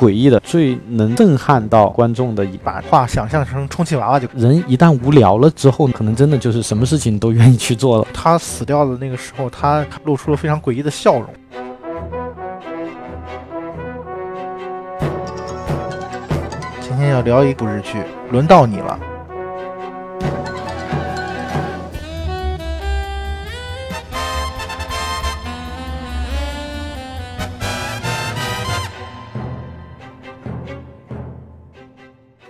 诡异的、最能震撼到观众的一把。画想象成充气娃娃就。人一旦无聊了之后，可能真的就是什么事情都愿意去做了。他死掉的那个时候，他露出了非常诡异的笑容。今天要聊一部日剧，轮到你了。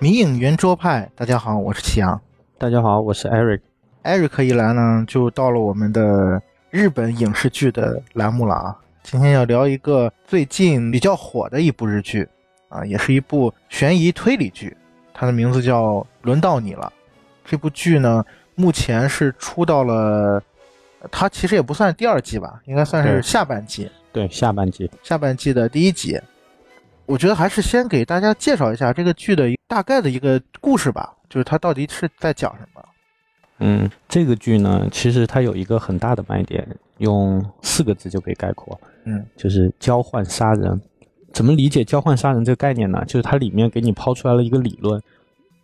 迷影圆桌派，大家好，我是祁阳。大家好，我是 Eric。Eric 一来呢，就到了我们的日本影视剧的栏目了啊。今天要聊一个最近比较火的一部日剧啊，也是一部悬疑推理剧，它的名字叫《轮到你了》。这部剧呢，目前是出到了，它其实也不算第二季吧，应该算是下半季。对，下半季，下半季的第一集。我觉得还是先给大家介绍一下这个剧的大概的一个故事吧，就是它到底是在讲什么。嗯，这个剧呢，其实它有一个很大的卖点，用四个字就可以概括，嗯，就是交换杀人。怎么理解交换杀人这个概念呢？就是它里面给你抛出来了一个理论：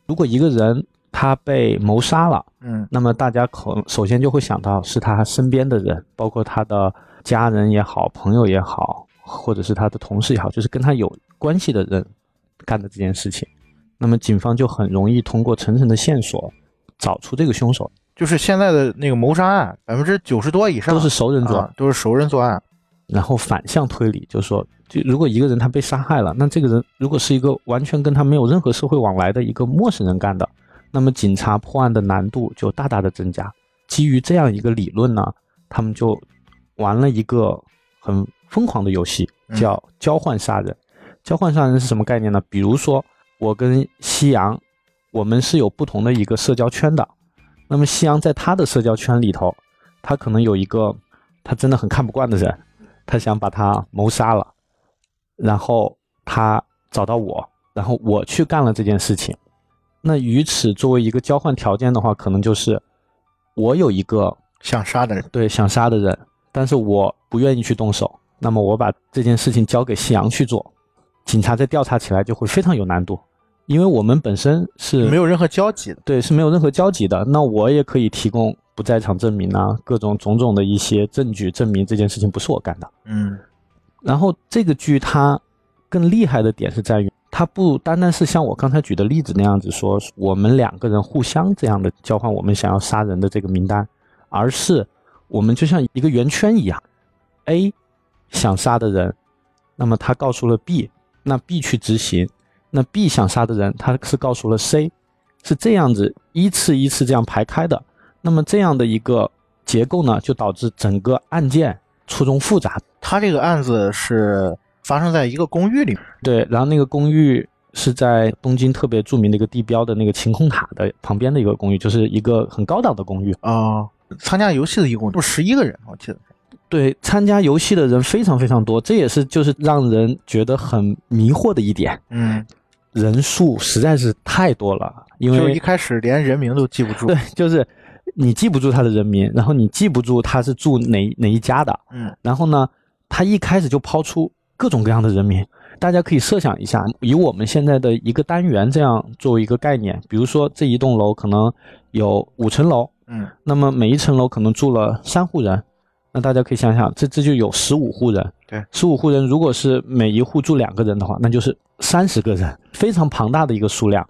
如果一个人他被谋杀了，嗯，那么大家可能首先就会想到是他身边的人，包括他的家人也好，朋友也好，或者是他的同事也好，就是跟他有。关系的人干的这件事情，那么警方就很容易通过层层的线索找出这个凶手。就是现在的那个谋杀案，百分之九十多以上都是熟人作案，都是熟人作案。然后反向推理，就是说，就如果一个人他被杀害了，那这个人如果是一个完全跟他没有任何社会往来的一个陌生人干的，那么警察破案的难度就大大的增加。基于这样一个理论呢，他们就玩了一个很疯狂的游戏，叫交换杀人。交换杀人是什么概念呢？比如说，我跟夕阳，我们是有不同的一个社交圈的。那么夕阳在他的社交圈里头，他可能有一个他真的很看不惯的人，他想把他谋杀了。然后他找到我，然后我去干了这件事情。那于此作为一个交换条件的话，可能就是我有一个想杀的人，对，想杀的人，但是我不愿意去动手。那么我把这件事情交给夕阳去做。警察在调查起来就会非常有难度，因为我们本身是没有任何交集的，对，是没有任何交集的。那我也可以提供不在场证明啊，各种种种的一些证据证明这件事情不是我干的。嗯，然后这个剧它更厉害的点是在于，它不单单是像我刚才举的例子那样子说，我们两个人互相这样的交换我们想要杀人的这个名单，而是我们就像一个圆圈一样，A 想杀的人，那么他告诉了 B。那 B 去执行，那 B 想杀的人，他是告诉了 C，是这样子依次依次这样排开的。那么这样的一个结构呢，就导致整个案件错综复杂。他这个案子是发生在一个公寓里面，对，然后那个公寓是在东京特别著名的一个地标的那个晴空塔的旁边的一个公寓，就是一个很高档的公寓啊。参加游戏的一共就十一个人，我记得。对，参加游戏的人非常非常多，这也是就是让人觉得很迷惑的一点。嗯，人数实在是太多了，因为一开始连人名都记不住。对，就是你记不住他的人名，然后你记不住他是住哪哪一家的。嗯，然后呢，他一开始就抛出各种各样的人名，大家可以设想一下，以我们现在的一个单元这样作为一个概念，比如说这一栋楼可能有五层楼，嗯，那么每一层楼可能住了三户人。那大家可以想想，这这就有十五户人，对，十五户人，如果是每一户住两个人的话，那就是三十个人，非常庞大的一个数量。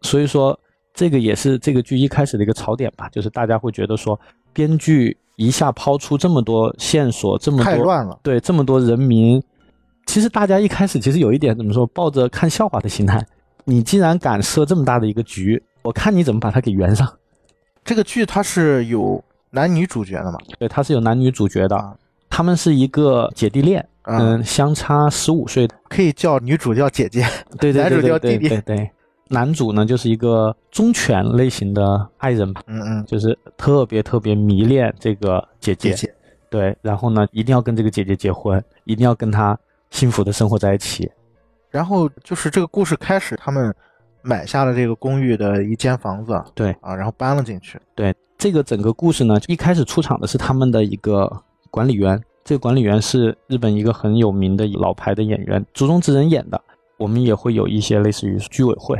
所以说，这个也是这个剧一开始的一个槽点吧，就是大家会觉得说，编剧一下抛出这么多线索，这么多太乱了，对，这么多人名，其实大家一开始其实有一点怎么说，抱着看笑话的心态。你既然敢设这么大的一个局，我看你怎么把它给圆上。这个剧它是有。男女主角的嘛，对，他是有男女主角的，他们是一个姐弟恋，嗯，相差十五岁，可以叫女主叫姐姐，对对对，男主叫弟弟，对对。男主呢就是一个忠犬类型的爱人吧，嗯嗯，就是特别特别迷恋这个姐姐，对，然后呢一定要跟这个姐姐结婚，一定要跟她幸福的生活在一起。然后就是这个故事开始，他们买下了这个公寓的一间房子，对。啊，然后搬了进去，对。这个整个故事呢，一开始出场的是他们的一个管理员，这个管理员是日本一个很有名的老牌的演员，竹中直人演的。我们也会有一些类似于居委会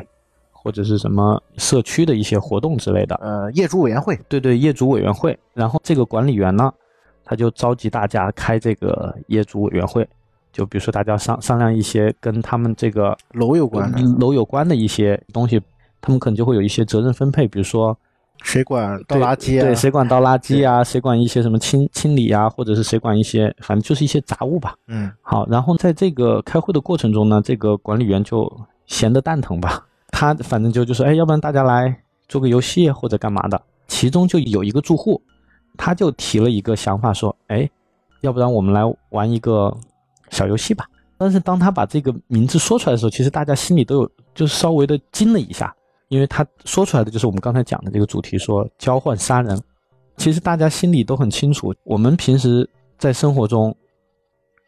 或者是什么社区的一些活动之类的。呃，业主委员会，对对，业主委员会。然后这个管理员呢，他就召集大家开这个业主委员会，就比如说大家商商量一些跟他们这个楼有关的，楼有关的一些东西，他们可能就会有一些责任分配，比如说谁管倒垃圾啊？对，谁管倒垃 圾啊？谁管一些什么清清理啊？或者是谁管一些，反正就是一些杂物吧。嗯，好，然后在这个开会的过程中呢，这个管理员就闲得蛋疼吧，他反正就就说，哎，要不然大家来做个游戏或者干嘛的。其中就有一个住户，他就提了一个想法，说，哎，要不然我们来玩一个小游戏吧。但是当他把这个名字说出来的时候，其实大家心里都有，就是稍微的惊了一下。因为他说出来的就是我们刚才讲的这个主题，说交换杀人。其实大家心里都很清楚，我们平时在生活中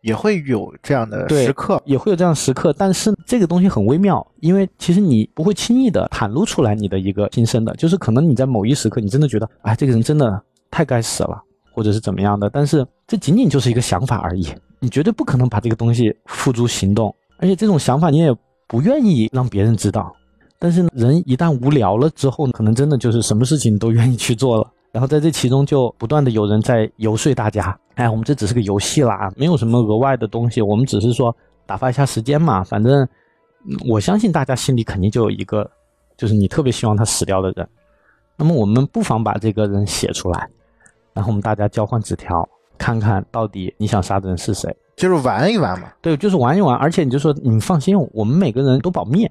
也会有这样的时刻，也会有这样的时刻。但是这个东西很微妙，因为其实你不会轻易的袒露出来你的一个心声的，就是可能你在某一时刻，你真的觉得，哎，这个人真的太该死了，或者是怎么样的。但是这仅仅就是一个想法而已，你绝对不可能把这个东西付诸行动，而且这种想法你也不愿意让别人知道。但是人一旦无聊了之后，可能真的就是什么事情都愿意去做了。然后在这其中就不断的有人在游说大家，哎，我们这只是个游戏啦，没有什么额外的东西，我们只是说打发一下时间嘛。反正我相信大家心里肯定就有一个，就是你特别希望他死掉的人。那么我们不妨把这个人写出来，然后我们大家交换纸条，看看到底你想杀的人是谁，就是玩一玩嘛。对，就是玩一玩。而且你就说你放心，我们每个人都保密。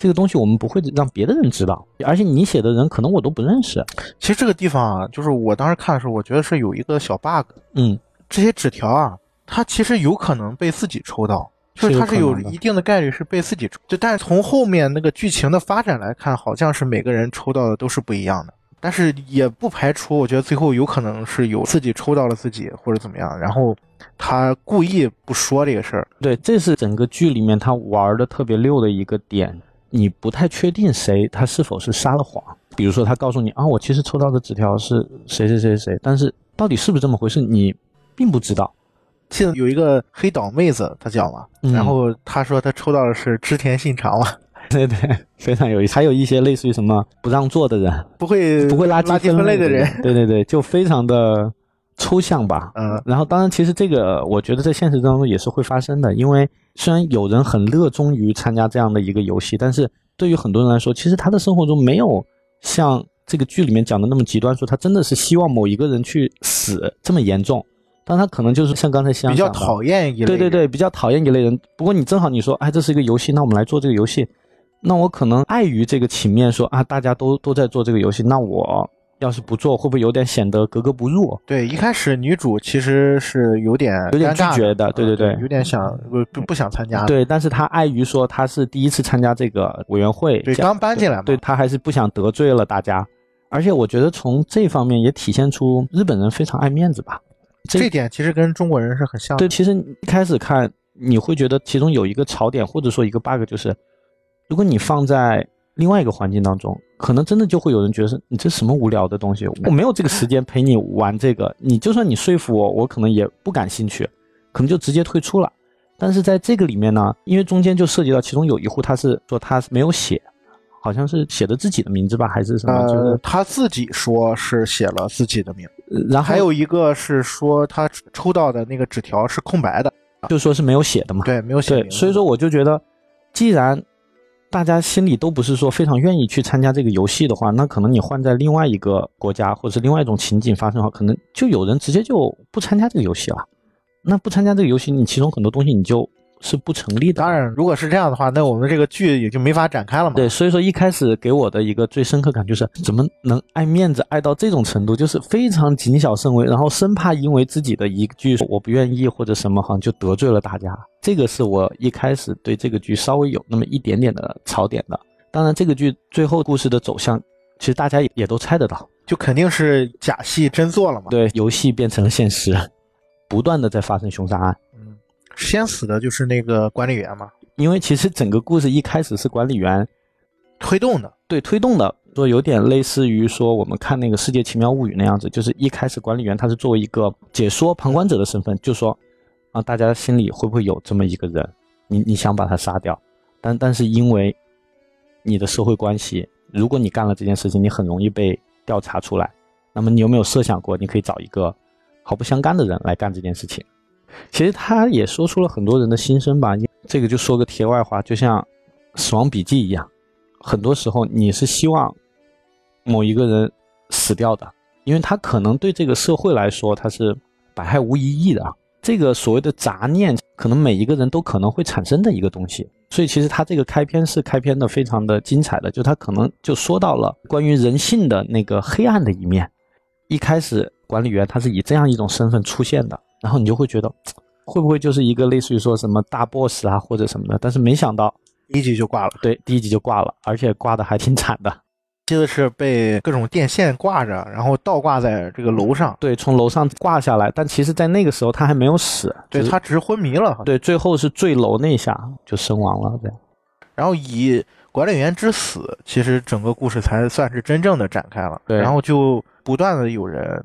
这个东西我们不会让别的人知道，而且你写的人可能我都不认识。其实这个地方啊，就是我当时看的时候，我觉得是有一个小 bug。嗯，这些纸条啊，它其实有可能被自己抽到，就是它是有一定的概率是被自己抽。就但是从后面那个剧情的发展来看，好像是每个人抽到的都是不一样的。但是也不排除，我觉得最后有可能是有自己抽到了自己或者怎么样，然后他故意不说这个事儿。对，这是整个剧里面他玩的特别溜的一个点。你不太确定谁他是否是撒了谎，比如说他告诉你啊，我其实抽到的纸条是谁谁谁谁，但是到底是不是这么回事，你并不知道。记得有一个黑岛妹子，她讲嘛，然后她说她抽到的是织田信长嘛，对对，非常有意思。还有一些类似于什么不让座的人，不会不会垃圾分类的人，对对对，就非常的抽象吧。嗯，然后当然其实这个我觉得在现实当中也是会发生的，因为。虽然有人很热衷于参加这样的一个游戏，但是对于很多人来说，其实他的生活中没有像这个剧里面讲的那么极端，说他真的是希望某一个人去死这么严重。但他可能就是像刚才想比较讨厌一类，对对对，比较讨厌一类人。不过你正好你说，哎，这是一个游戏，那我们来做这个游戏。那我可能碍于这个情面，说啊，大家都都在做这个游戏，那我。要是不做，会不会有点显得格格不入？对，一开始女主其实是有点有点拒绝的，对对对，有点想不不不想参加。对，但是她碍于说她是第一次参加这个委员会，对，刚搬进来嘛，对她还是不想得罪了大家。而且我觉得从这方面也体现出日本人非常爱面子吧。这点其实跟中国人是很像的。对，其实一开始看你会觉得其中有一个槽点或者说一个 bug，就是如果你放在。另外一个环境当中，可能真的就会有人觉得是你这什么无聊的东西，我没有这个时间陪你玩这个。你就算你说服我，我可能也不感兴趣，可能就直接退出了。但是在这个里面呢，因为中间就涉及到其中有一户，他是说他没有写，好像是写的自己的名字吧，还是什么？呃，他自己说是写了自己的名，然后还有一个是说他抽到的那个纸条是空白的，就说是没有写的嘛。对，没有写。对，所以说我就觉得，既然。大家心里都不是说非常愿意去参加这个游戏的话，那可能你换在另外一个国家或者是另外一种情景发生的话，可能就有人直接就不参加这个游戏了。那不参加这个游戏，你其中很多东西你就。是不成立的。当然，如果是这样的话，那我们这个剧也就没法展开了嘛。对，所以说一开始给我的一个最深刻感就是，怎么能爱面子爱到这种程度，就是非常谨小慎微，然后生怕因为自己的一句我不愿意或者什么，好像就得罪了大家。这个是我一开始对这个剧稍微有那么一点点的槽点的。当然，这个剧最后故事的走向，其实大家也也都猜得到，就肯定是假戏真做了嘛。对，游戏变成了现实，不断的在发生凶杀案。先死的就是那个管理员嘛，因为其实整个故事一开始是管理员推动的，对，推动的，说有点类似于说我们看那个《世界奇妙物语》那样子，就是一开始管理员他是作为一个解说旁观者的身份，就说啊，大家心里会不会有这么一个人，你你想把他杀掉？但但是因为你的社会关系，如果你干了这件事情，你很容易被调查出来。那么你有没有设想过，你可以找一个毫不相干的人来干这件事情？其实他也说出了很多人的心声吧。这个就说个题外话，就像《死亡笔记》一样，很多时候你是希望某一个人死掉的，因为他可能对这个社会来说他是百害无一益的。这个所谓的杂念，可能每一个人都可能会产生的一个东西。所以其实他这个开篇是开篇的非常的精彩的，就他可能就说到了关于人性的那个黑暗的一面。一开始管理员他是以这样一种身份出现的，然后你就会觉得会不会就是一个类似于说什么大 boss 啊或者什么的，但是没想到第一集就挂了。对，第一集就挂了，而且挂的还挺惨的。记得是被各种电线挂着，然后倒挂在这个楼上。对，从楼上挂下来，但其实在那个时候他还没有死，对他只是昏迷了。对，最后是坠楼那下就身亡了。对，然后以管理员之死，其实整个故事才算是真正的展开了。对，然后就不断的有人，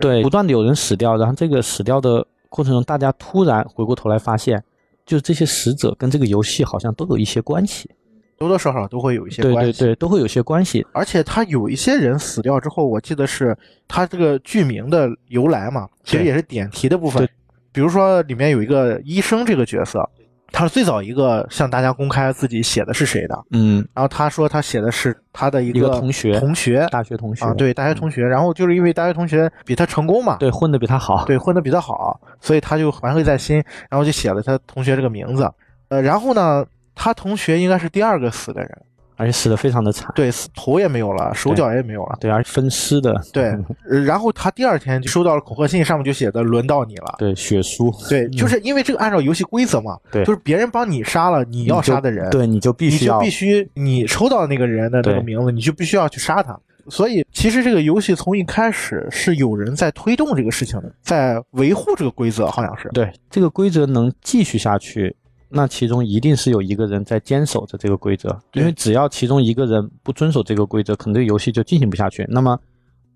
对，不断的有人死掉，然后这个死掉的过程中，大家突然回过头来发现，就是这些死者跟这个游戏好像都有一些关系。多多少少都会有一些关系，对对对，都会有些关系。而且他有一些人死掉之后，我记得是他这个剧名的由来嘛，其实也是点题的部分。比如说里面有一个医生这个角色，他是最早一个向大家公开自己写的是谁的。嗯，然后他说他写的是他的一个同学，同学，大学同学啊，对，大学同学。然后就是因为大学同学比他成功嘛，对，混的比他好，对，混的比他好，所以他就怀恨在心，然后就写了他同学这个名字。呃，然后呢，他同学应该是第二个死的人。而且死的非常的惨，对，头也没有了，手脚也没有了，对，而且分尸的，对。然后他第二天就收到了恐吓信，上面就写的“轮到你了”，对，血书，对，就是因为这个按照游戏规则嘛，对，就是别人帮你杀了你要杀的人，对，你就必须要，必须你抽到那个人的那个名字，你就必须要去杀他。所以其实这个游戏从一开始是有人在推动这个事情的，在维护这个规则，好像是，对，这个规则能继续下去。那其中一定是有一个人在坚守着这个规则，因为只要其中一个人不遵守这个规则，可能这个游戏就进行不下去。那么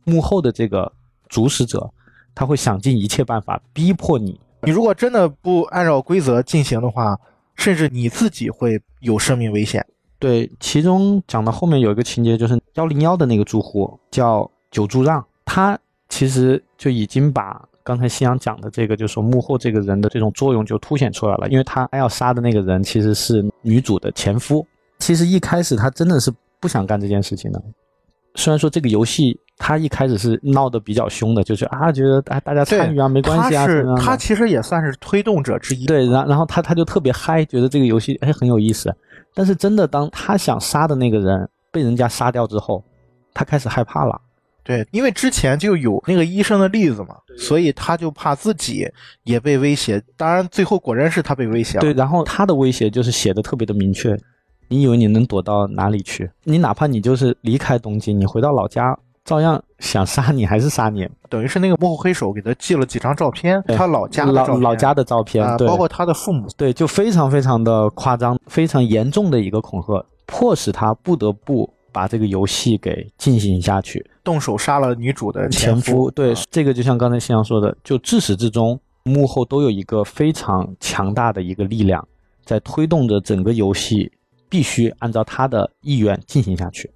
幕后的这个主使者，他会想尽一切办法逼迫你。你如果真的不按照规则进行的话，甚至你自己会有生命危险。对，其中讲到后面有一个情节，就是幺零幺的那个住户叫久住让，他其实就已经把。刚才夕阳讲的这个，就是说幕后这个人的这种作用就凸显出来了，因为他要杀的那个人其实是女主的前夫。其实一开始他真的是不想干这件事情的，虽然说这个游戏他一开始是闹得比较凶的，就是啊觉得啊大家参与啊没关系啊，他其实也算是推动者之一。对，然然后他他就特别嗨，觉得这个游戏哎很有意思。但是真的当他想杀的那个人被人家杀掉之后，他开始害怕了。对，因为之前就有那个医生的例子嘛，所以他就怕自己也被威胁。当然，最后果然是他被威胁了。对，然后他的威胁就是写的特别的明确。你以为你能躲到哪里去？你哪怕你就是离开东京，你回到老家，照样想杀你还是杀你。等于是那个幕后黑手给他寄了几张照片，他老家老老家的照片，包括他的父母。对，就非常非常的夸张，非常严重的一个恐吓，迫使他不得不。把这个游戏给进行下去，动手杀了女主的前夫。对，这个就像刚才新阳说的，就自始至终幕后都有一个非常强大的一个力量在推动着整个游戏，必须按照他的意愿进行下去。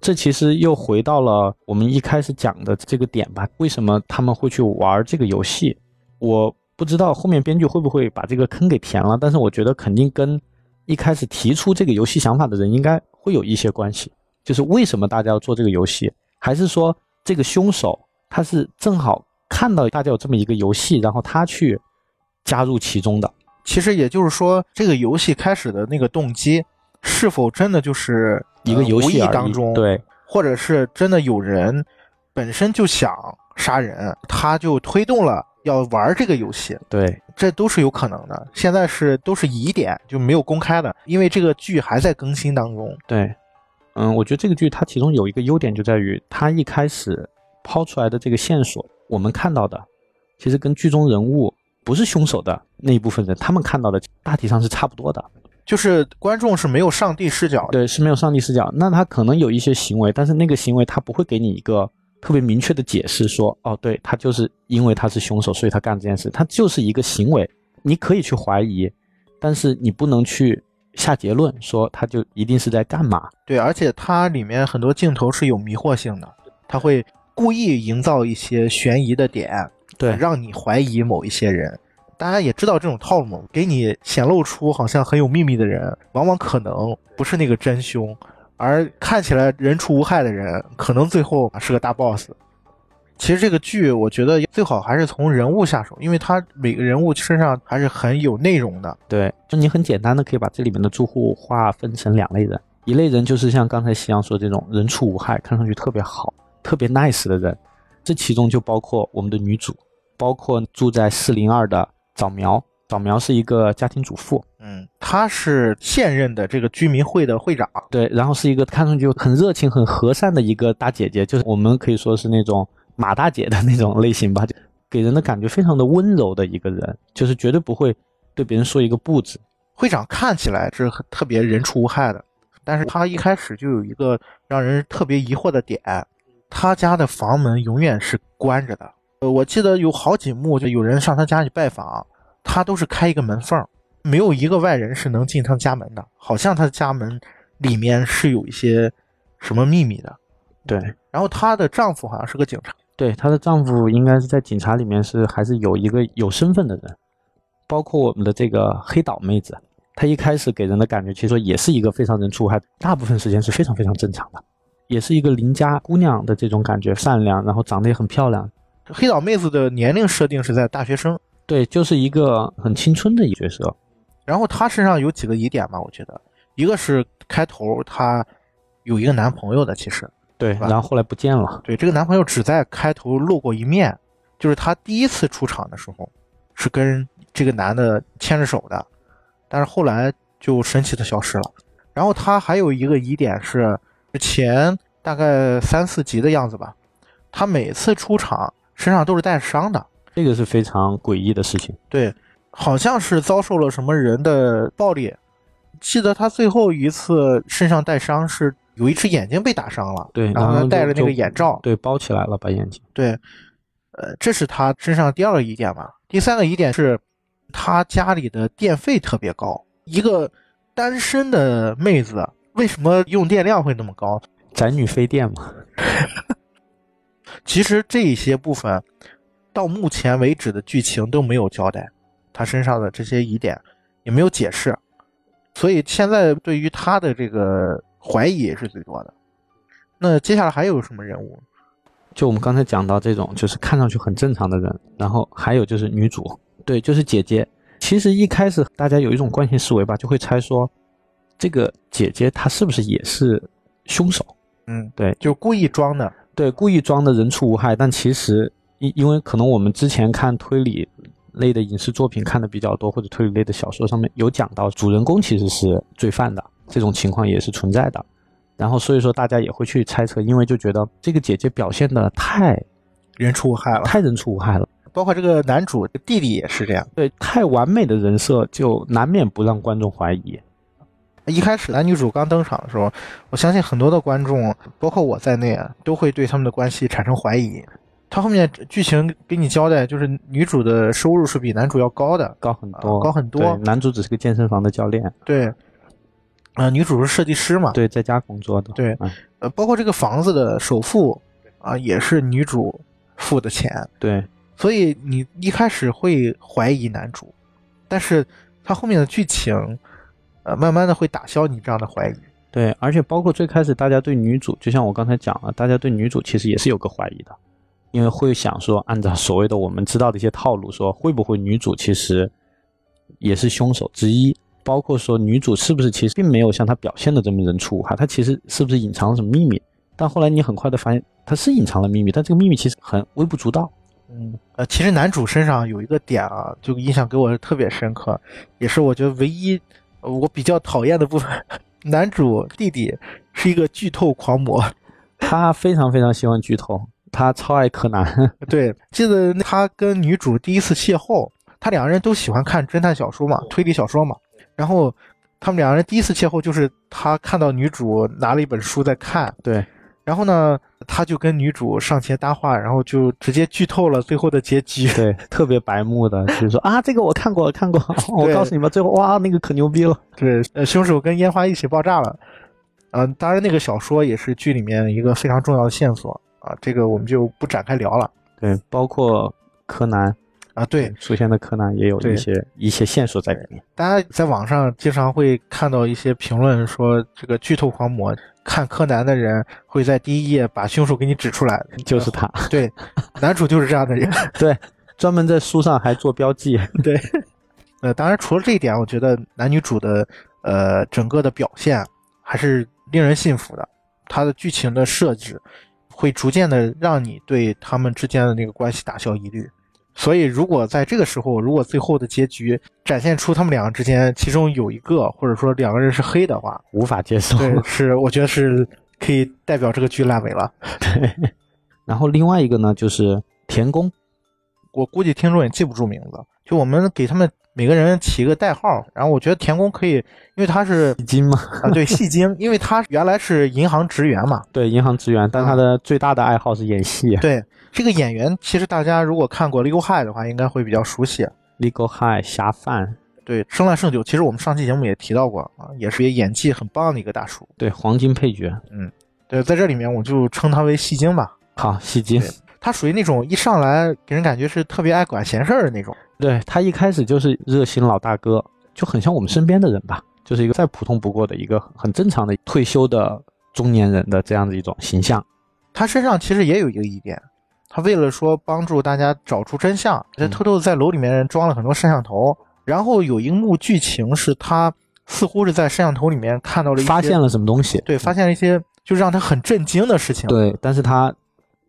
这其实又回到了我们一开始讲的这个点吧？为什么他们会去玩这个游戏？我不知道后面编剧会不会把这个坑给填了，但是我觉得肯定跟一开始提出这个游戏想法的人应该会有一些关系。就是为什么大家要做这个游戏？还是说这个凶手他是正好看到大家有这么一个游戏，然后他去加入其中的？其实也就是说，这个游戏开始的那个动机，是否真的就是一个游戏当中？对，或者是真的有人本身就想杀人，他就推动了要玩这个游戏？对，这都是有可能的。现在是都是疑点，就没有公开的，因为这个剧还在更新当中。对。嗯，我觉得这个剧它其中有一个优点就在于，它一开始抛出来的这个线索，我们看到的，其实跟剧中人物不是凶手的那一部分人，他们看到的大体上是差不多的，就是观众是没有上帝视角，对，是没有上帝视角。那他可能有一些行为，但是那个行为他不会给你一个特别明确的解释，说，哦，对他就是因为他是凶手，所以他干这件事，他就是一个行为，你可以去怀疑，但是你不能去。下结论说他就一定是在干嘛。对，而且它里面很多镜头是有迷惑性的，他会故意营造一些悬疑的点，对让你怀疑某一些人。大家也知道这种套路，给你显露出好像很有秘密的人，往往可能不是那个真凶，而看起来人畜无害的人，可能最后是个大 boss。其实这个剧，我觉得最好还是从人物下手，因为他每个人物身上还是很有内容的。对，就你很简单的可以把这里面的住户划分成两类人，一类人就是像刚才夕阳说这种人畜无害，看上去特别好、特别 nice 的人，这其中就包括我们的女主，包括住在四零二的早苗。早苗是一个家庭主妇，嗯，她是现任的这个居民会的会长。对，然后是一个看上去很热情、很和善的一个大姐姐，就是我们可以说是那种马大姐的那种类型吧，就给人的感觉非常的温柔的一个人，就是绝对不会对别人说一个不字。会长看起来是很特别人畜无害的，但是他一开始就有一个让人特别疑惑的点，他家的房门永远是关着的。呃，我记得有好几幕就有人上他家里拜访，他都是开一个门缝，没有一个外人是能进他家门的，好像他的家门里面是有一些什么秘密的。对，然后她的丈夫好像是个警察，对，她的丈夫应该是在警察里面是还是有一个有身份的人，包括我们的这个黑岛妹子，她一开始给人的感觉其实说也是一个非常人畜无害，大部分时间是非常非常正常的，也是一个邻家姑娘的这种感觉，善良，然后长得也很漂亮。黑岛妹子的年龄设定是在大学生，对，就是一个很青春的一个角色。然后她身上有几个疑点吧，我觉得，一个是开头她有一个男朋友的，其实对，然后后来不见了。对这个男朋友只在开头露过一面，就是他第一次出场的时候是跟这个男的牵着手的，但是后来就神奇的消失了。然后他还有一个疑点是，前大概三四集的样子吧，他每次出场身上都是带伤的，这个是非常诡异的事情。对，好像是遭受了什么人的暴力。记得他最后一次身上带伤是有一只眼睛被打伤了，对，然后戴着那个眼罩，对，包起来了，把眼睛。对，呃，这是他身上第二个疑点吧。第三个疑点是，他家里的电费特别高，一个单身的妹子为什么用电量会那么高？宅女费电嘛，其实这一些部分到目前为止的剧情都没有交代，他身上的这些疑点也没有解释，所以现在对于他的这个怀疑也是最多的。那接下来还有什么人物？就我们刚才讲到这种，就是看上去很正常的人，然后还有就是女主，对，就是姐姐。其实一开始大家有一种惯性思维吧，就会猜说，这个姐姐她是不是也是凶手？嗯，对，就故意装的。对，故意装的人畜无害，但其实因因为可能我们之前看推理类的影视作品看的比较多，或者推理类的小说上面有讲到，主人公其实是罪犯的，这种情况也是存在的。然后所以说大家也会去猜测，因为就觉得这个姐姐表现的太人畜无害了，太人畜无害了，包括这个男主弟弟也是这样。对，太完美的人设就难免不让观众怀疑。一开始男女主刚登场的时候，我相信很多的观众，包括我在内啊，都会对他们的关系产生怀疑。他后面剧情给你交代，就是女主的收入是比男主要高的，高很多，啊高很多对男主只是个健身房的教练，对，啊、女主是设计师嘛，对，在家工作的，对嗯。呃，包括这个房子的首付啊，也是女主付的钱，对，所以你一开始会怀疑男主，但是他后面的剧情，呃，慢慢的会打消你这样的怀疑。对，而且包括最开始大家对女主，就像我刚才讲了，大家对女主其实也是有个怀疑的，因为会想说，按照所谓的我们知道的一些套路，说会不会女主其实也是凶手之一，包括说女主是不是其实并没有像她表现的这么人畜无害，她其实是不是隐藏了什么秘密？但后来你很快的发现，她是隐藏了秘密，但这个秘密其实很微不足道。嗯，呃，其实男主身上有一个点啊，就印象给我特别深刻，也是我觉得唯一呃我比较讨厌的部分。男主弟弟是一个剧透狂魔，他非常非常喜欢剧透，他超爱柯南。对，记得他跟女主第一次邂逅，他两个人都喜欢看侦探小说嘛，推理小说嘛，然后他们两个人第一次邂逅就是他看到女主拿了一本书在看，对，然后呢，他就跟女主上前搭话，然后就直接剧透了最后的结局。对，特别白目的，就是说啊，这个我看过，看过，我告诉你们，最后哇，那个可牛逼了。对，呃，凶手跟烟花一起爆炸了。嗯、当然那个小说也是剧里面一个非常重要的线索啊，这个我们就不展开聊了对，包括柯南啊。对，出现的柯南也有对一些一些线索在里面。大家在网上经常会看到一些评论说，这个剧透狂魔看柯南的人会在第一页把凶手给你指出来，就是他，对，男主就是这样的人。对，专门在书上还做标记。对，呃，当然除了这一点，我觉得男女主的呃整个的表现还是令人信服的，他的剧情的设置会逐渐的让你对他们之间的那个关系打消疑虑。所以，如果在这个时候，如果最后的结局展现出他们两个之间其中有一个，或者说两个人是黑的话，无法接受。对，是我觉得是可以代表这个剧烂尾了。对，然后另外一个呢，就是田宫，我估计听众也记不住名字，就我们给他们每个人起一个代号，然后我觉得田宫可以，因为他是戏精嘛，啊，对，戏精，因为他原来是银行职员嘛。对，银行职员，但他的最大的爱好是演戏。对，这个演员其实大家如果看过《Legal High》的话，应该会比较熟悉。Legal High 侠犯，对，《生来胜酒》其实我们上期节目也提到过啊，也是演技很棒的一个大叔。对，黄金配角。嗯对，在这里面我就称他为戏精吧。好，戏精。对他属于那种一上来给人感觉是特别爱管闲事儿的那种。对他一开始就是热心老大哥，就很像我们身边的人吧，就是一个再普通不过的一个很正常的退休的中年人的这样的一种形象。他身上其实也有一个疑点，他为了说帮助大家找出真相，他偷偷地在楼里面装了很多摄像头，然后有一幕剧情是他似乎是在摄像头里面看到了一些发现了什么东西？对，发现了一些就让他很震惊的事情，对，但是他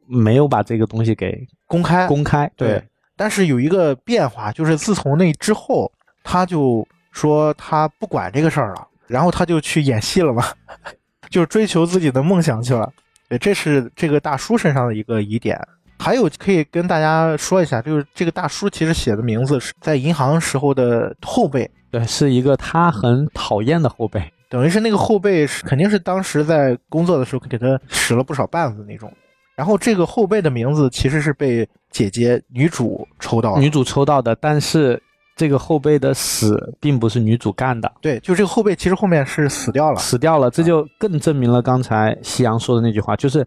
没有把这个东西给公开公开。对，但是有一个变化，就是自从那之后，他就说他不管这个事儿了，然后他就去演戏了嘛，就追求自己的梦想去了。对，这是这个大叔身上的一个疑点。还有可以跟大家说一下，就是这个大叔其实写的名字是在银行时候的后辈，对，是一个他很讨厌的后辈。等于是那个后辈是肯定是当时在工作的时候给他使了不少绊子那种。然后这个后辈的名字其实是被姐姐女主抽到，女主抽到的，但是这个后辈的死并不是女主干的，对，就这个后辈其实后面是死掉了。死掉了，这就更证明了刚才夕阳说的那句话，就是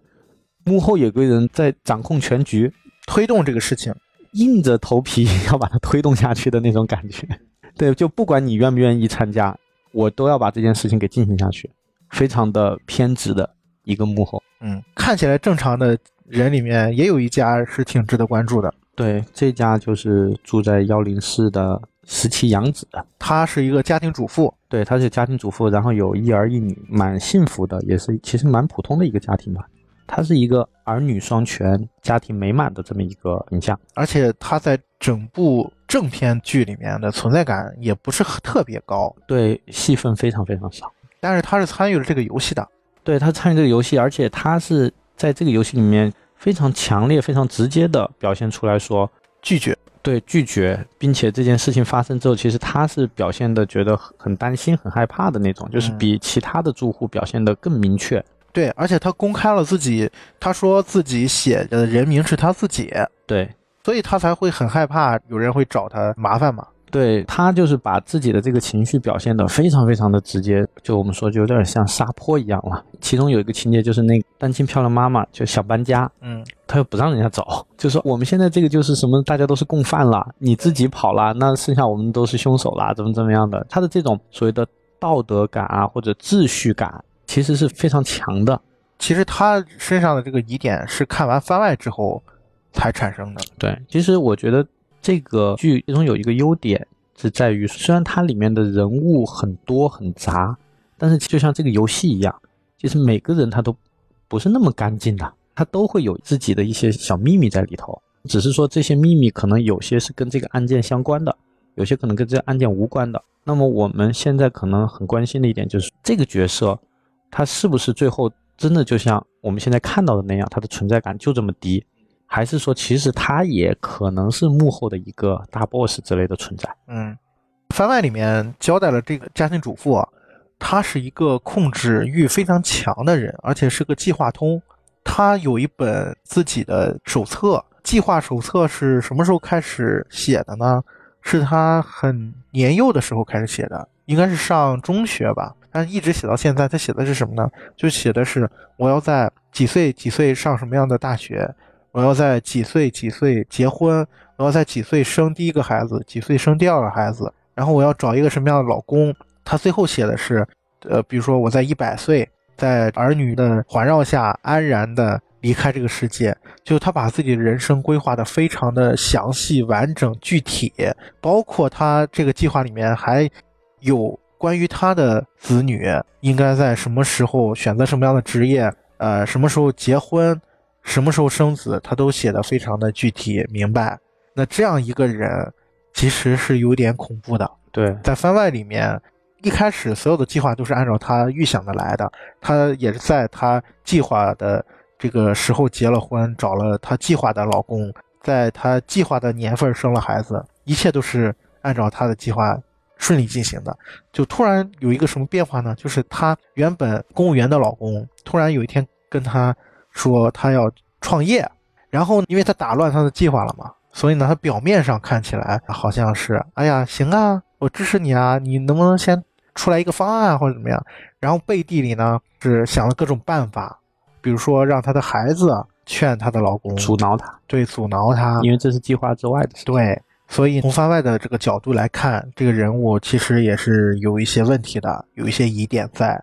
幕后有个人在掌控全局，推动这个事情。硬着头皮要把它推动下去的那种感觉。对，就不管你愿不愿意参加，我都要把这件事情给进行下去，非常的偏执的一个幕后。嗯，看起来正常的人里面也有一家是挺值得关注的。对，这家就是住在幺零四的十七杨子，她是一个家庭主妇，对，她是家庭主妇，然后有一儿一女，蛮幸福的，也是其实蛮普通的一个家庭吧。她是一个儿女双全、家庭美满的这么一个形象。而且她在整部正片剧里面的存在感也不是特别高，对，戏份非常非常少。但是她是参与了这个游戏的。对他参与这个游戏，而且他是在这个游戏里面非常强烈、非常直接的表现出来说拒绝，对拒绝，并且这件事情发生之后，其实他是表现的觉得很担心、很害怕的那种，就是比其他的住户表现的更明确。对，而且他公开了自己，他说自己写的人名是他自己，对，所以他才会很害怕有人会找他麻烦嘛。对他就是把自己的这个情绪表现的非常非常的直接，就我们说就有点像撒泼一样了。其中有一个情节就是那单亲漂亮妈妈就想搬家，嗯，他又不让人家走，就说我们现在这个就是什么，大家都是共犯了，你自己跑了，那剩下我们都是凶手啦，怎么怎么样的？他的这种所谓的道德感啊，或者秩序感，其实是非常强的。其实他身上的这个疑点是看完番外之后才产生的。对，其实我觉得这个剧其中有一个优点是在于，虽然它里面的人物很多很杂，但是就像这个游戏一样，其实每个人他都不是那么干净的，他都会有自己的一些小秘密在里头。只是说这些秘密可能有些是跟这个案件相关的，有些可能跟这个案件无关的。那么我们现在可能很关心的一点就是，这个角色他是不是最后真的就像我们现在看到的那样，他的存在感就这么低？还是说，其实他也可能是幕后的一个大 boss 之类的存在。嗯，番外里面交代了这个家庭主妇啊，她是一个控制欲非常强的人，而且是个计划通。他有一本自己的手册，计划手册是什么时候开始写的呢？是他很年幼的时候开始写的，应该是上中学吧，但一直写到现在。他写的是什么呢？就写的是我要在几岁几岁上什么样的大学，我要在几岁几岁结婚，我要在几岁生第一个孩子，几岁生第二个孩子，然后我要找一个什么样的老公。他最后写的是，呃，比如说我在一百岁，在儿女的环绕下安然的。离开这个世界，就他把自己的人生规划的非常的详细、完整、具体，包括他这个计划里面还有关于他的子女应该在什么时候选择什么样的职业，呃，什么时候结婚，什么时候生子，他都写的非常的具体明白。那这样一个人其实是有点恐怖的。对，在番外里面，一开始所有的计划都是按照他预想的来的，他也是在他计划的。这个时候结了婚，找了他计划的老公，在他计划的年份生了孩子，一切都是按照他的计划顺利进行的。就突然有一个什么变化呢？就是她原本公务员的老公，突然有一天跟她说他要创业，然后因为他打乱他的计划了嘛，所以呢，他表面上看起来好像是，哎呀，行啊，我支持你啊，你能不能先出来一个方案或者怎么样？然后背地里呢是想了各种办法。比如说，让她的孩子劝她的老公阻挠她，对，阻挠她，因为这是计划之外的事。对，所以从番外的这个角度来看，这个人物其实也是有一些问题的，有一些疑点在。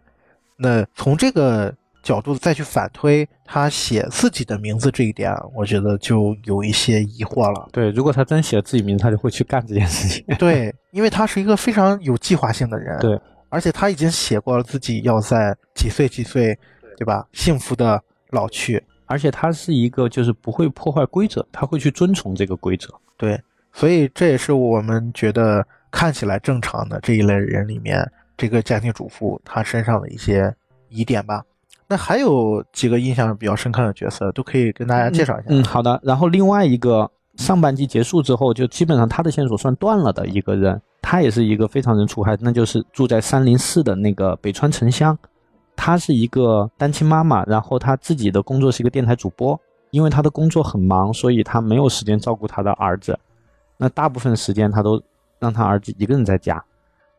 那从这个角度再去反推他写自己的名字这一点，我觉得就有一些疑惑了。对，如果他真写自己名字，他就会去干这件事情。对，因为他是一个非常有计划性的人。对，而且他已经写过了自己要在几岁几岁。对吧？幸福的老去，而且他是一个就是不会破坏规则，他会去遵从这个规则。对，所以这也是我们觉得看起来正常的这一类人里面，这个家庭主妇她身上的一些疑点吧。那还有几个印象比较深刻的角色，都可以跟大家介绍一下。嗯，好的。然后另外一个上半季结束之后，就基本上他的线索算断了的一个人，他也是一个非常人畜害，那就是住在三零四的那个北川沉香。她是一个单亲妈妈，然后她自己的工作是一个电台主播。因为她的工作很忙，所以她没有时间照顾她的儿子。那大部分时间她都让她儿子一个人在家，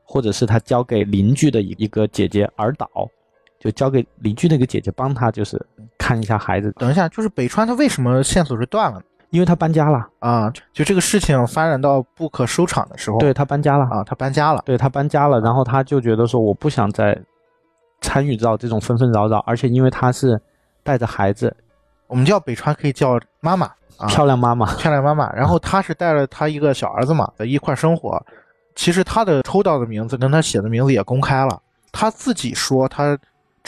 或者是她交给邻居的一一个姐姐儿导，就交给邻居那个姐姐帮他，就是看一下孩子。等一下，就是北川他为什么线索是断了？因为他搬家了啊！就这个事情发展到不可收场的时候，对他搬家了啊，他搬家了，对他搬家了，然后他就觉得说我不想再。参与到这种纷纷扰扰，而且因为他是带着孩子，我们叫北川可以叫妈妈，漂亮妈妈，漂亮妈妈。然后他是带了他一个小儿子嘛，在一块生活。其实他的抽到的名字跟他写的名字也公开了，他自己说她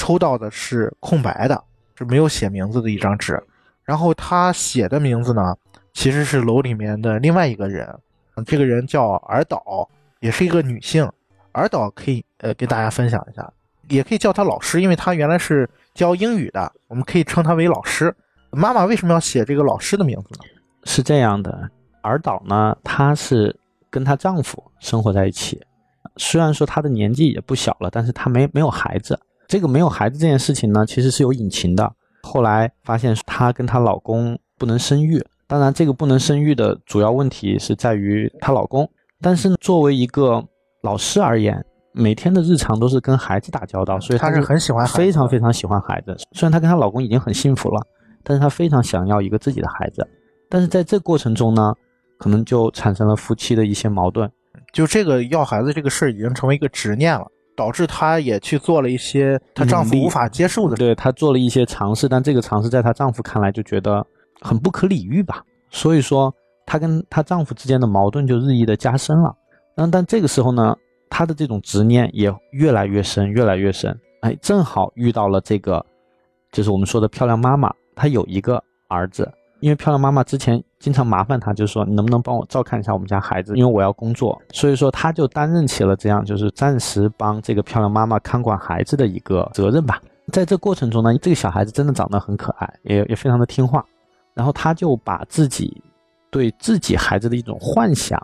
抽到的是空白的，是没有写名字的一张纸。然后他写的名字呢，其实是楼里面的另外一个人，这个人叫尔岛，也是一个女性。尔岛可以呃跟大家分享一下。也可以叫他老师，因为他原来是教英语的，我们可以称他为老师。妈妈为什么要写这个老师的名字呢？是这样的，尔岛呢，她是跟她丈夫生活在一起，虽然说她的年纪也不小了，但是她没没有孩子。这个没有孩子这件事情呢，其实是有隐情的。后来发现她跟她老公不能生育，当然这个不能生育的主要问题是在于她老公。但是作为一个老师而言，每天的日常都是跟孩子打交道，所以她是很喜欢，非常非常喜欢孩子。虽然她跟她老公已经很幸福了，但是她非常想要一个自己的孩子。但是在这过程中呢，可能就产生了夫妻的一些矛盾。就这个要孩子这个事儿已经成为一个执念了，导致她也去做了一些她丈夫无法接受的。对她做了一些尝试，但这个尝试在她丈夫看来就觉得很不可理喻吧。所以说，她跟她丈夫之间的矛盾就日益的加深了。但但这个时候呢？她的这种执念也越来越深，越来越深。哎，正好遇到了这个，就是我们说的漂亮妈妈。她有一个儿子，因为漂亮妈妈之前经常麻烦她，就是说你能不能帮我照看一下我们家孩子，因为我要工作。所以说，他就担任起了这样，就是暂时帮这个漂亮妈妈看管孩子的一个责任吧。在这过程中呢，这个小孩子真的长得很可爱，也也非常的听话。然后他就把自己对自己孩子的一种幻想，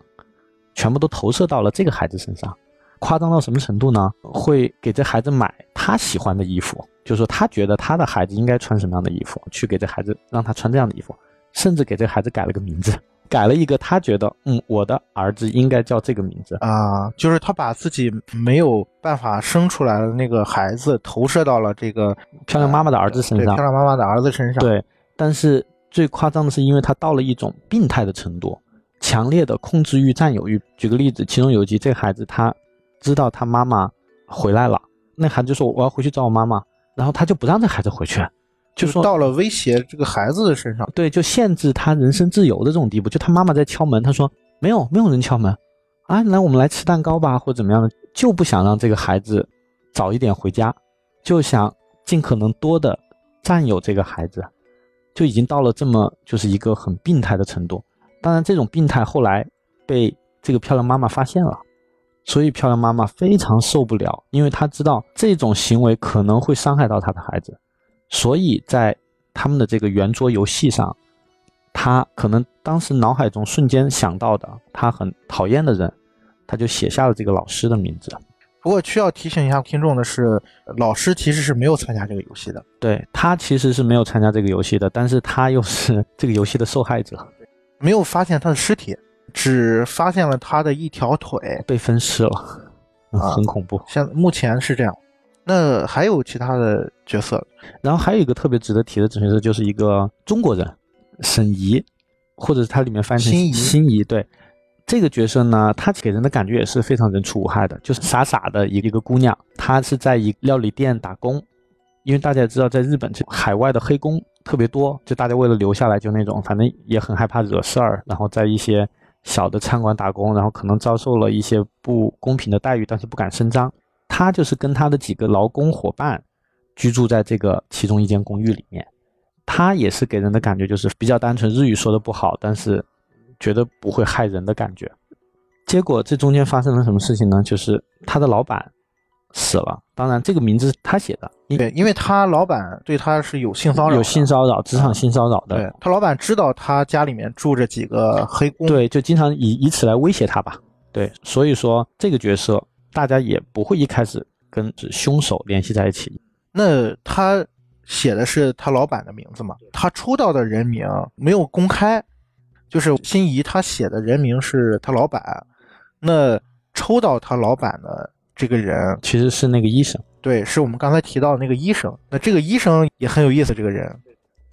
全部都投射到了这个孩子身上。夸张到什么程度呢？会给这孩子买他喜欢的衣服，就是说他觉得他的孩子应该穿什么样的衣服，去给这孩子让他穿这样的衣服，甚至给这孩子改了个名字，改了一个他觉得嗯我的儿子应该叫这个名字。啊，就是他把自己没有办法生出来的那个孩子投射到了这个漂亮妈妈的儿子身上对漂，亮妈妈的儿子身上。，对，但是最夸张的是，因为他到了一种病态的程度，强烈的控制欲、占有欲。举个例子，其中有一集，这个孩子他知道他妈妈回来了，那孩子就说我要回去找我妈妈，然后他就不让这孩子回去，就是到了威胁这个孩子的身上。对，就限制他人身自由的这种地步。就他妈妈在敲门，他说没有，没有人敲门啊，来我们来吃蛋糕吧，或者怎么样的，就不想让这个孩子早一点回家，就想尽可能多的占有这个孩子，就已经到了这么就是一个很病态的程度。当然，这种病态后来被这个漂亮妈妈发现了，所以漂亮妈妈非常受不了，因为她知道这种行为可能会伤害到她的孩子，所以在他们的这个圆桌游戏上，她可能当时脑海中瞬间想到的她很讨厌的人，她就写下了这个老师的名字。不过需要提醒一下听众的是，老师其实是没有参加这个游戏的。对他其实是没有参加这个游戏的，但是他又是这个游戏的受害者，没有发现他的尸体，只发现了他的一条腿。被分尸了，很恐怖。现目前是这样。那还有其他的角色？然后还有一个特别值得提的角色，就是一个中国人沈怡，或者是它里面翻译成心怡。对这个角色呢，她给人的感觉也是非常人畜无害的，就是傻傻的一个一个姑娘，她是在一料理店打工，因为大家也知道，在日本这海外的黑工特别多，就大家为了留下来，就那种反正也很害怕惹事儿，然后在一些小的餐馆打工，然后可能遭受了一些不公平的待遇，但是不敢声张。他就是跟他的几个劳工伙伴居住在这个其中一间公寓里面。他也是给人的感觉就是比较单纯，日语说的不好，但是觉得不会害人的感觉。结果这中间发生了什么事情呢？就是他的老板死了，当然这个名字是他写的，因对，因为他老板对他是有性骚扰，有性骚扰、职场性骚扰的，对他老板知道他家里面住着几个黑工，对，就经常以以此来威胁他吧。对，所以说这个角色大家也不会一开始跟凶手联系在一起。那他写的是他老板的名字嘛？他出道的人名没有公开，就是心仪他写的人名是他老板，那抽到他老板的这个人，其实是那个医生，对，是我们刚才提到的那个医生。那这个医生也很有意思，这个人，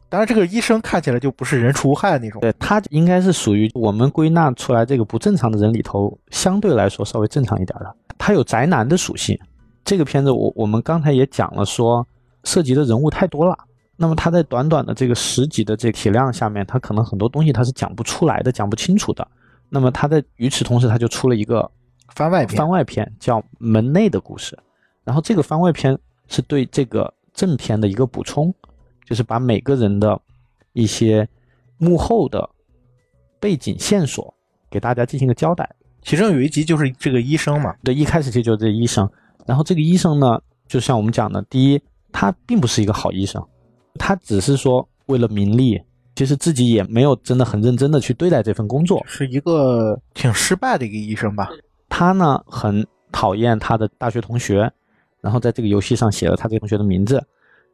当然这个医生看起来就不是人畜无害那种，对他应该是属于我们归纳出来这个不正常的人里头，相对来说稍微正常一点的。他有宅男的属性。这个片子我我们刚才也讲了说，涉及的人物太多了。那么他在短短的这个十集的这个体量下面，他可能很多东西他是讲不出来的，讲不清楚的。那么他在与此同时，他就出了一个番外篇番外篇，叫《门内的故事》。然后这个番外篇是对这个正片的一个补充，就是把每个人的一些幕后的背景线索给大家进行个交代。其中有一集就是这个医生嘛，对，一开始其实就是这医生，然后这个医生呢，就像我们讲的，第一，他并不是一个好医生，他只是说为了名利，其实自己也没有真的很认真的去对待这份工作。是一个挺失败的一个医生吧？他呢很讨厌他的大学同学，然后在这个游戏上写了他这个同学的名字。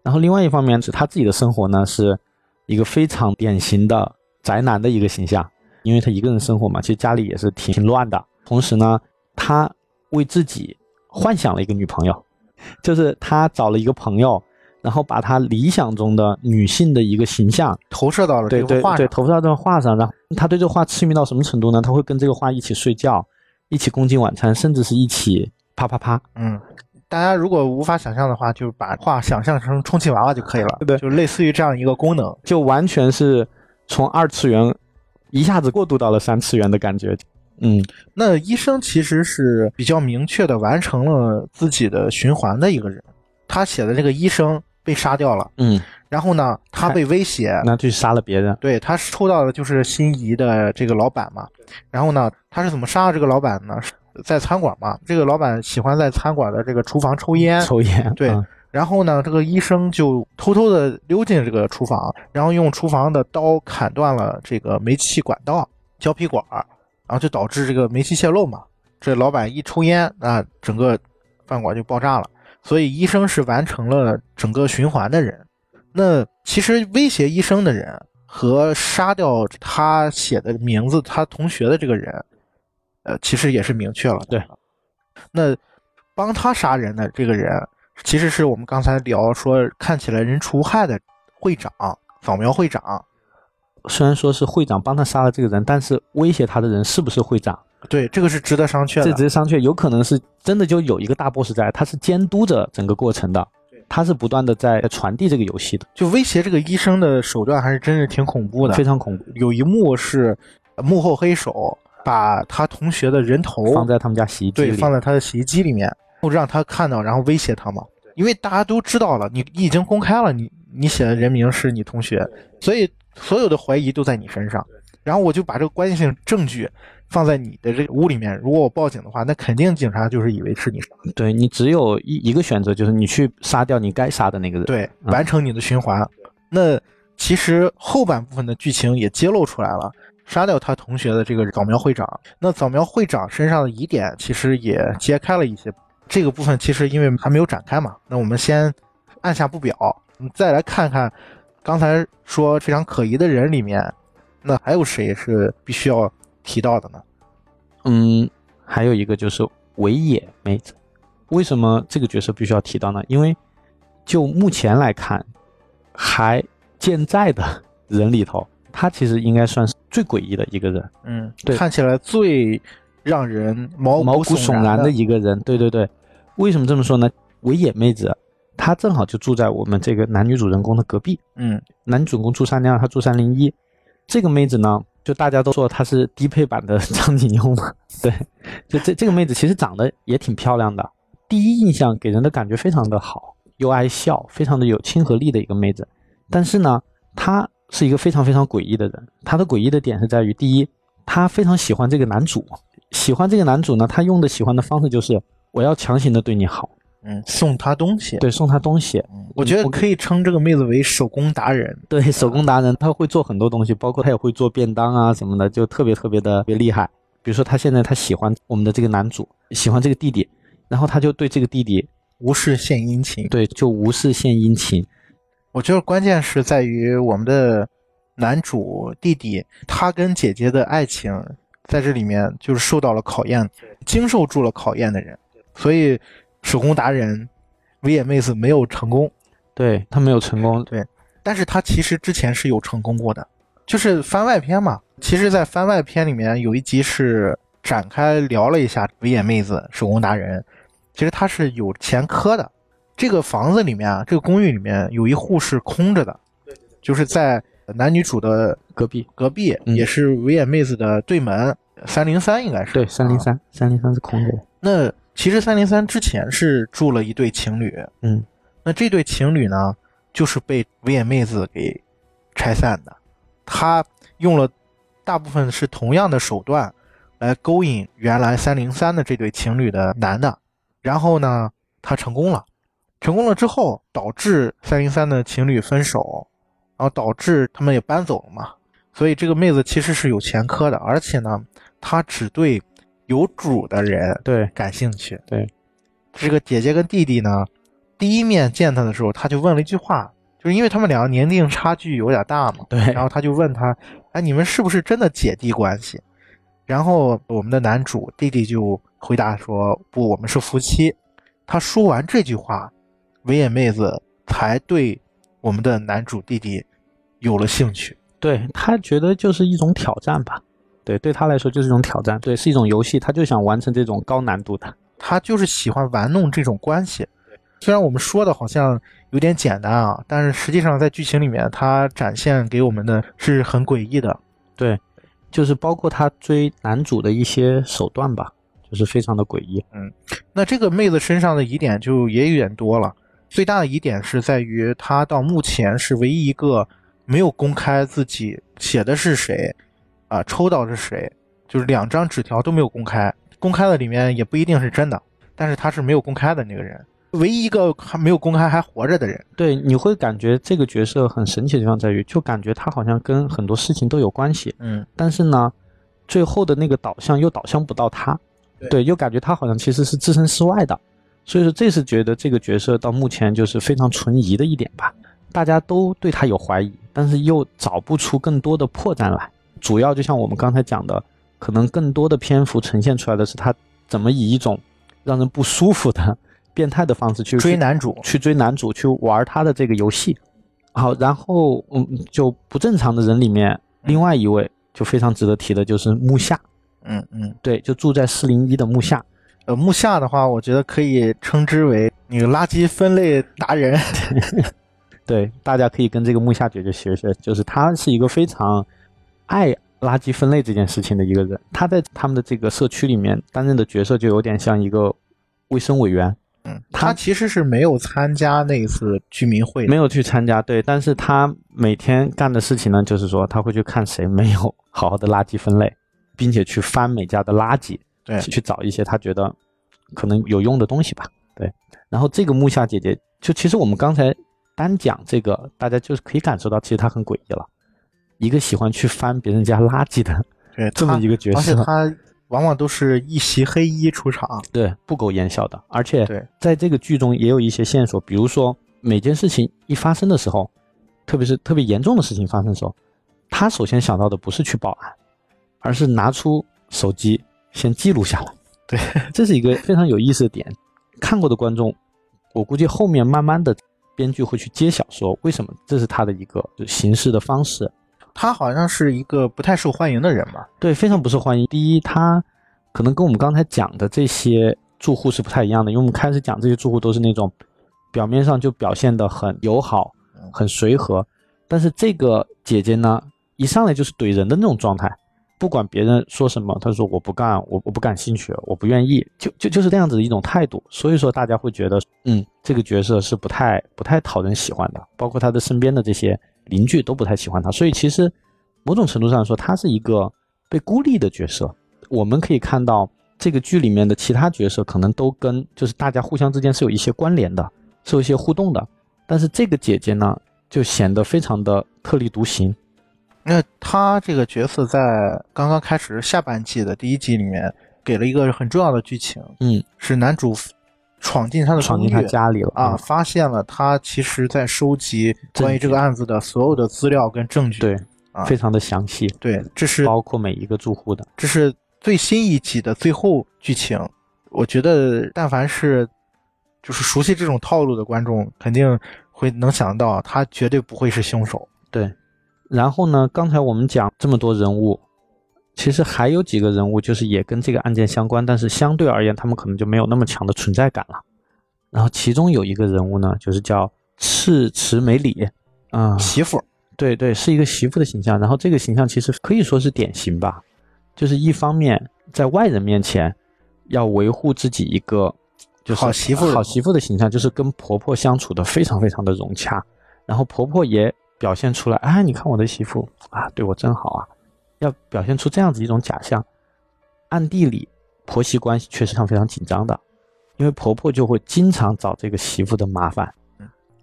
然后另外一方面是他自己的生活呢是一个非常典型的宅男的一个形象，因为他一个人生活嘛，其实家里也是挺挺乱的。同时呢，他为自己幻想了一个女朋友，就是他找了一个朋友，然后把他理想中的女性的一个形象投射到了对对对，这幅画上。投射到这个画上，然后他对这个画痴迷到什么程度呢？他会跟这个画一起睡觉，一起共进晚餐，甚至是一起啪啪啪。嗯，大家如果无法想象的话，就把画想象成充气娃娃就可以了。对就类似于这样一个功能。就完全是从二次元一下子过渡到了三次元的感觉。嗯，那医生其实是比较明确的完成了自己的循环的一个人。他写的这个医生被杀掉了，嗯，然后呢，他被威胁，那就杀了别人。对他抽到的就是心仪的这个老板嘛。然后呢，他是怎么杀的这个老板呢？在餐馆嘛，这个老板喜欢在餐馆的这个厨房抽烟，抽烟，对嗯然后呢，这个医生就偷偷的溜进这个厨房，然后用厨房的刀砍断了这个煤气管道、胶皮管儿，然后就导致这个煤气泄漏嘛。这老板一抽烟，那，整个饭馆就爆炸了。所以医生是完成了整个循环的人。那其实威胁医生的人和杀掉他写的名字他同学的这个人，呃，其实也是明确了。对，那帮他杀人的这个人，其实是我们刚才聊说看起来人畜无害的会长扫描会长。虽然说是会长帮他杀了这个人，但是威胁他的人是不是会长？对，这个是值得商榷的。这值得商榷，有可能是真的就有一个大 boss 在，他是监督着整个过程的，他是不断的在传递这个游戏的，就威胁这个医生的手段还是真是挺恐怖的，非常恐怖。有一幕是幕后黑手把他同学的人头放在他们家洗衣机对，里，放在他的洗衣机里面，让他看到，然后威胁他嘛。因为大家都知道了，你你已经公开了，你你写的人名是你同学，所以所有的怀疑都在你身上。然后我就把这个关键性证据放在你的这个屋里面，如果我报警的话，那肯定警察就是以为是你杀的。对你只有一一个选择，就是你去杀掉你该杀的那个人。对，嗯完成你的循环。那其实后半部分的剧情也揭露出来了，杀掉他同学的这个扫描会长。那扫描会长身上的疑点其实也揭开了一些。这个部分其实因为还没有展开嘛，那我们先按下不表，我们再来看看刚才说非常可疑的人里面，那还有谁是必须要提到的呢？嗯，还有一个就是尾野妹子，为什么这个角色必须要提到呢？因为就目前来看，还健在的人里头，他其实应该算是最诡异的一个人，嗯，对看起来最让人毛毛骨悚然的的一个人。对对对，为什么这么说呢？尾野妹子，她正好就住在我们这个男女主人公的隔壁。嗯男主人公住三零二，她住三零一。这个妹子呢，就大家都说她是低配版的 张景优嘛。对，就这这个妹子其实长得也挺漂亮的，第一印象给人的感觉非常的好，又爱笑，非常的有亲和力的一个妹子。但是呢，她是一个非常非常诡异的人。她的诡异的点是在于，第一，她非常喜欢这个男主，喜欢这个男主呢，她用的喜欢的方式就是我要强行的对你好，嗯，送她东西。对，送她东西。我觉得可以称这个妹子为手工达人。对手工达人，她会做很多东西，包括她也会做便当啊什么的，就特别特别的特别厉害。比如说她现在她喜欢我们的这个男主，喜欢这个弟弟，然后她就对这个弟弟，无事献殷勤。对，就无事献殷勤。我觉得关键是在于我们的男主弟弟，他跟姐姐的爱情在这里面就是受到了考验，经受住了考验的人，所以手工达人维野妹子没有成功，对他没有成功，对但是他其实之前是有成功过的，就是番外篇嘛。其实，在番外篇里面有一集是展开聊了一下维野妹子手工达人，其实他是有前科的。这个房子里面啊，这个公寓里面有一户是空着的，就是在男女主的隔壁，隔壁，嗯也是维野妹子的对门，三零三应该是对，三零啊三，三零三是空着的。那其实三零三之前是住了一对情侣，嗯，那这对情侣呢，就是被维野妹子给拆散的。他用了大部分是同样的手段来勾引原来三零三的这对情侣的男的，然后呢，他成功了。成功了之后，导致三零三的情侣分手，然后导致他们也搬走了嘛。所以这个妹子其实是有前科的，而且呢，她只对有主的人对，感兴趣。对，这个姐姐跟弟弟呢，第一面见他的时候，他就问了一句话，就是因为他们两个年龄差距有点大嘛，对然后他就问他，哎，你们是不是真的姐弟关系？然后我们的男主弟弟就回答说，不，我们是夫妻。他说完这句话，维也妹子才对我们的男主弟弟有了兴趣。对他觉得就是一种挑战吧。对，对他来说就是一种挑战，对，是一种游戏，他就想完成这种高难度的。他就是喜欢玩弄这种关系。虽然我们说的好像有点简单啊，但是实际上在剧情里面，他展现给我们的是很诡异的。对，就是包括他追男主的一些手段吧，就是非常的诡异。嗯那这个妹子身上的疑点就也有点多了。最大的疑点是在于，她到目前是唯一一个没有公开自己写的是谁，啊，抽到是谁，就是两张纸条都没有公开，公开的里面也不一定是真的，但是他是没有公开的那个人，唯一一个还没有公开还活着的人。对，你会感觉这个角色很神奇的地方在于，就感觉他好像跟很多事情都有关系，嗯，但是呢，最后的那个导向又导向不到他，对对，又感觉他好像其实是置身事外的，所以说这是觉得这个角色到目前就是非常存疑的一点吧。大家都对他有怀疑，但是又找不出更多的破绽来。主要就像我们刚才讲的，可能更多的篇幅呈现出来的是他怎么以一种让人不舒服的变态的方式去追男主，去追男主，去玩他的这个游戏。好，然后嗯，就不正常的人里面，另外一位就非常值得提的就是木下，嗯嗯，对，就住在四零一的木下。呃，木下的话，我觉得可以称之为那个垃圾分类达人。对，大家可以跟这个木下姐姐学学，就是他是一个非常爱垃圾分类这件事情的一个人。他在他们的这个社区里面担任的角色就有点像一个卫生委员。嗯，他其实是没有参加那一次居民会，没有去参加。对，但是他每天干的事情呢，就是说他会去看谁没有 好好的垃圾分类，并且去翻每家的垃圾，对，去找一些他觉得可能有用的东西吧。对，然后这个木下姐姐，就其实我们刚才单讲这个，大家就是可以感受到，其实她很诡异了，一个喜欢去翻别人家垃圾的，对，这么一个角色，而且他。往往都是一袭黑衣出场，对，不苟言笑的。而且，在这个剧中也有一些线索，比如说每件事情一发生的时候，特别是特别严重的事情发生的时候，他首先想到的不是去报案，而是拿出手机先记录下来。对，这是一个非常有意思的点。看过的观众，我估计后面慢慢的编剧会去揭晓，说为什么这是他的一个行事的方式。他好像是一个不太受欢迎的人吧？对，非常不受欢迎。第一，他可能跟我们刚才讲的这些住户是不太一样的，因为我们开始讲这些住户都是那种表面上就表现的很友好、很随和，但是这个姐姐呢，一上来就是怼人的那种状态，不管别人说什么，她说我不干，我我不感兴趣，我不愿意，就就就是这样子的一种态度。所以说大家会觉得，嗯，这个角色是不太不太讨人喜欢的，包括他的身边的这些。邻居都不太喜欢他，所以其实某种程度上说，他是一个被孤立的角色。我们可以看到这个剧里面的其他角色，可能都跟就是大家互相之间是有一些关联的，是有一些互动的。但是这个姐姐呢，就显得非常的特立独行。那她这个角色在刚刚开始下半季的第一集里面，给了一个很重要的剧情，嗯，是男主。闯进他的闯进他家里了啊！发现了他其实在收集关于这个案子的所有的资料跟证据，对，啊，非常的详细。对，这是包括每一个住户的。这是最新一集的最后剧情。我觉得，但凡是就是熟悉这种套路的观众，肯定会能想到他绝对不会是凶手。对。然后呢？刚才我们讲这么多人物。其实还有几个人物，就是也跟这个案件相关，但是相对而言，他们可能就没有那么强的存在感了。然后其中有一个人物呢，就是叫赤池美里，啊，媳妇，对对，是一个媳妇的形象。然后这个形象其实可以说是典型吧，就是一方面在外人面前要维护自己一个就是好媳妇好媳妇的形象，就是跟婆婆相处的非常非常的融洽，然后婆婆也表现出来，哎，你看我的媳妇啊，对我真好啊。要表现出这样子一种假象，暗地里婆媳关系确实上非常紧张的，因为婆婆就会经常找这个媳妇的麻烦，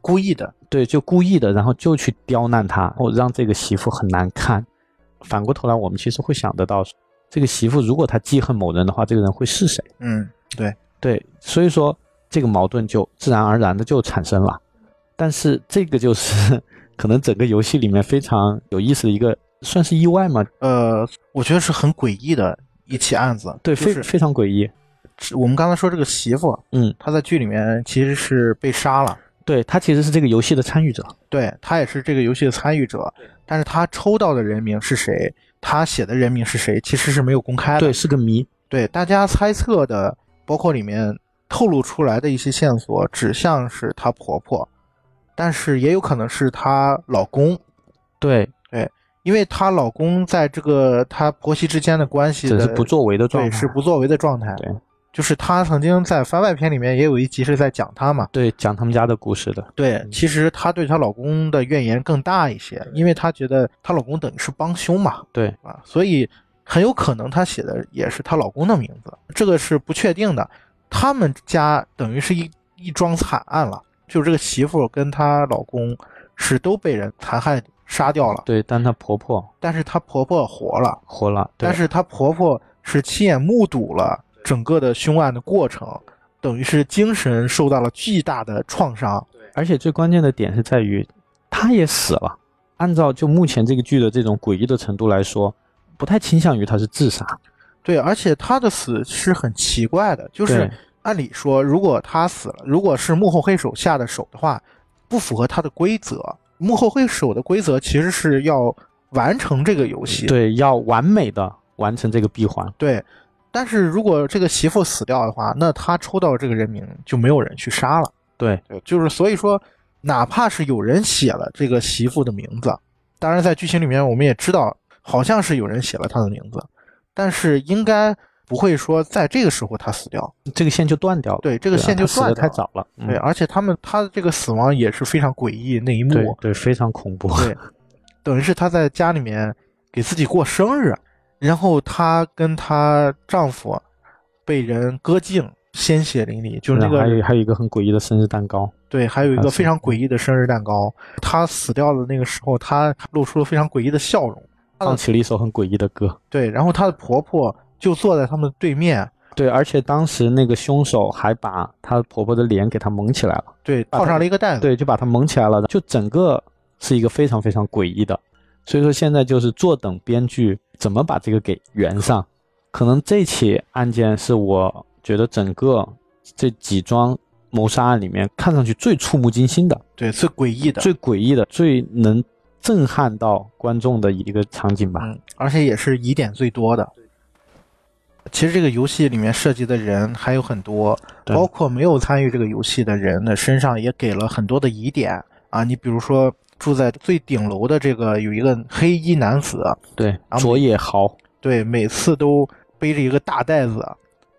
故意的，对，就故意的，然后就去刁难她，或让这个媳妇很难堪。反过头来，我们其实会想得到，这个媳妇如果她记恨某人的话，这个人会是谁？嗯，对对，所以说这个矛盾就自然而然的就产生了。但是这个就是 可能整个游戏里面非常有意思的一个。算是意外吗？呃，我觉得是很诡异的一起案子，对，非非常诡异。我们刚才说这个媳妇，嗯，她在剧里面其实是被杀了，对她其实是这个游戏的参与者，对她也是这个游戏的参与者，但是她抽到的人名是谁，她写的人名是谁，其实是没有公开的，对，是个谜。对，大家猜测的，包括里面透露出来的一些线索，指向是她婆婆，但是也有可能是她老公，对。因为她老公在这个她婆媳之间的关系是不作为的状态，对，是不作为的状态。对，就是她曾经在番外篇里面也有一集是在讲她嘛，对，讲他们家的故事的。对，其实她对她老公的怨言更大一些，因为她觉得她老公等于是帮凶嘛，对。啊，所以很有可能她写的也是她老公的名字，这个是不确定的。他们家等于是一一桩惨案了，就这个媳妇跟她老公是都被人残害。杀掉了，对，但她婆婆，但是她婆婆活了，活了，但是她婆婆是亲眼目睹了整个的凶案的过程，等于是精神受到了巨大的创伤。而且最关键的点是在于，她也死了。按照就目前这个剧的这种诡异的程度来说，不太倾向于她是自杀。对，而且她的死是很奇怪的，就是按理说，如果她死了，如果是幕后黑手下的手的话，不符合她的规则。幕后黑手的规则其实是要完成这个游戏，对，要完美的完成这个闭环。对。但是如果这个媳妇死掉的话，那他抽到这个人名就没有人去杀了。对，对，就是所以说，哪怕是有人写了这个媳妇的名字，当然在剧情里面我们也知道，好像是有人写了他的名字，但是应该不会说在这个时候他死掉。这个线就断掉了。对，这个线就他死的。太早了。嗯对，而且他们他的这个死亡也是非常诡异那一幕，对对，非常恐怖。对，等于是她在家里面给自己过生日，然后她跟她丈夫被人割颈，鲜血淋漓，就是那个还个有还有一个很诡异的生日蛋糕。对，还有一个非常诡异的生日蛋糕。她死掉的那个时候，她露出了非常诡异的笑容。放起了一首很诡异的歌。对，然后她的婆婆就坐在他们对面，对，而且当时那个凶手还把她婆婆的脸给她蒙起来了。对，套上了一个袋子。对，就把她蒙起来了，就整个是一个非常非常诡异的。所以说现在就是坐等编剧怎么把这个给圆上。可能这起案件是我觉得整个这几桩谋杀案里面看上去最触目惊心的、对，最诡异的。最诡异的、最能震撼到观众的一个场景吧。嗯，而且也是疑点最多的。其实这个游戏里面涉及的人还有很多，包括没有参与这个游戏的人的身上也给了很多的疑点啊。你比如说住在最顶楼的这个有一个黑衣男子，对，后佐野豪，对，每次都背着一个大袋子，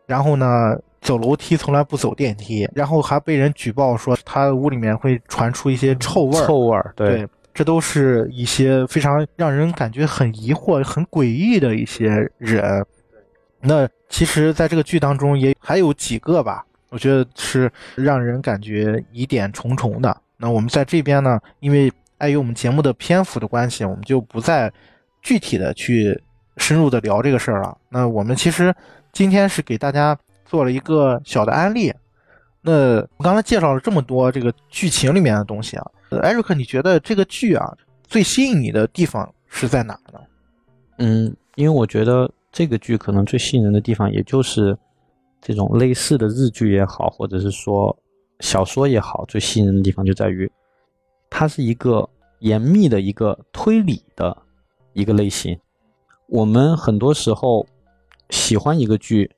然后呢走楼梯从来不走电梯，然后还被人举报说他屋里面会传出一些臭味儿。臭味儿，对对，这都是一些非常让人感觉很疑惑、很诡异的一些人。那其实，在这个剧当中也还有几个吧，我觉得是让人感觉疑点重重的。那我们在这边呢，因为碍于我们节目的篇幅的关系，我们就不再具体的去深入的聊这个事儿了。那我们其实今天是给大家做了一个小的案例。那我刚才介绍了这么多这个剧情里面的东西啊，艾瑞克，你觉得这个剧啊最吸引你的地方是在哪呢？嗯，因为我觉得这个剧可能最吸引人的地方，也就是这种类似的日剧也好，或者是说小说也好，最吸引人的地方就在于，它是一个严密的一个推理的一个类型。我们很多时候喜欢一个剧，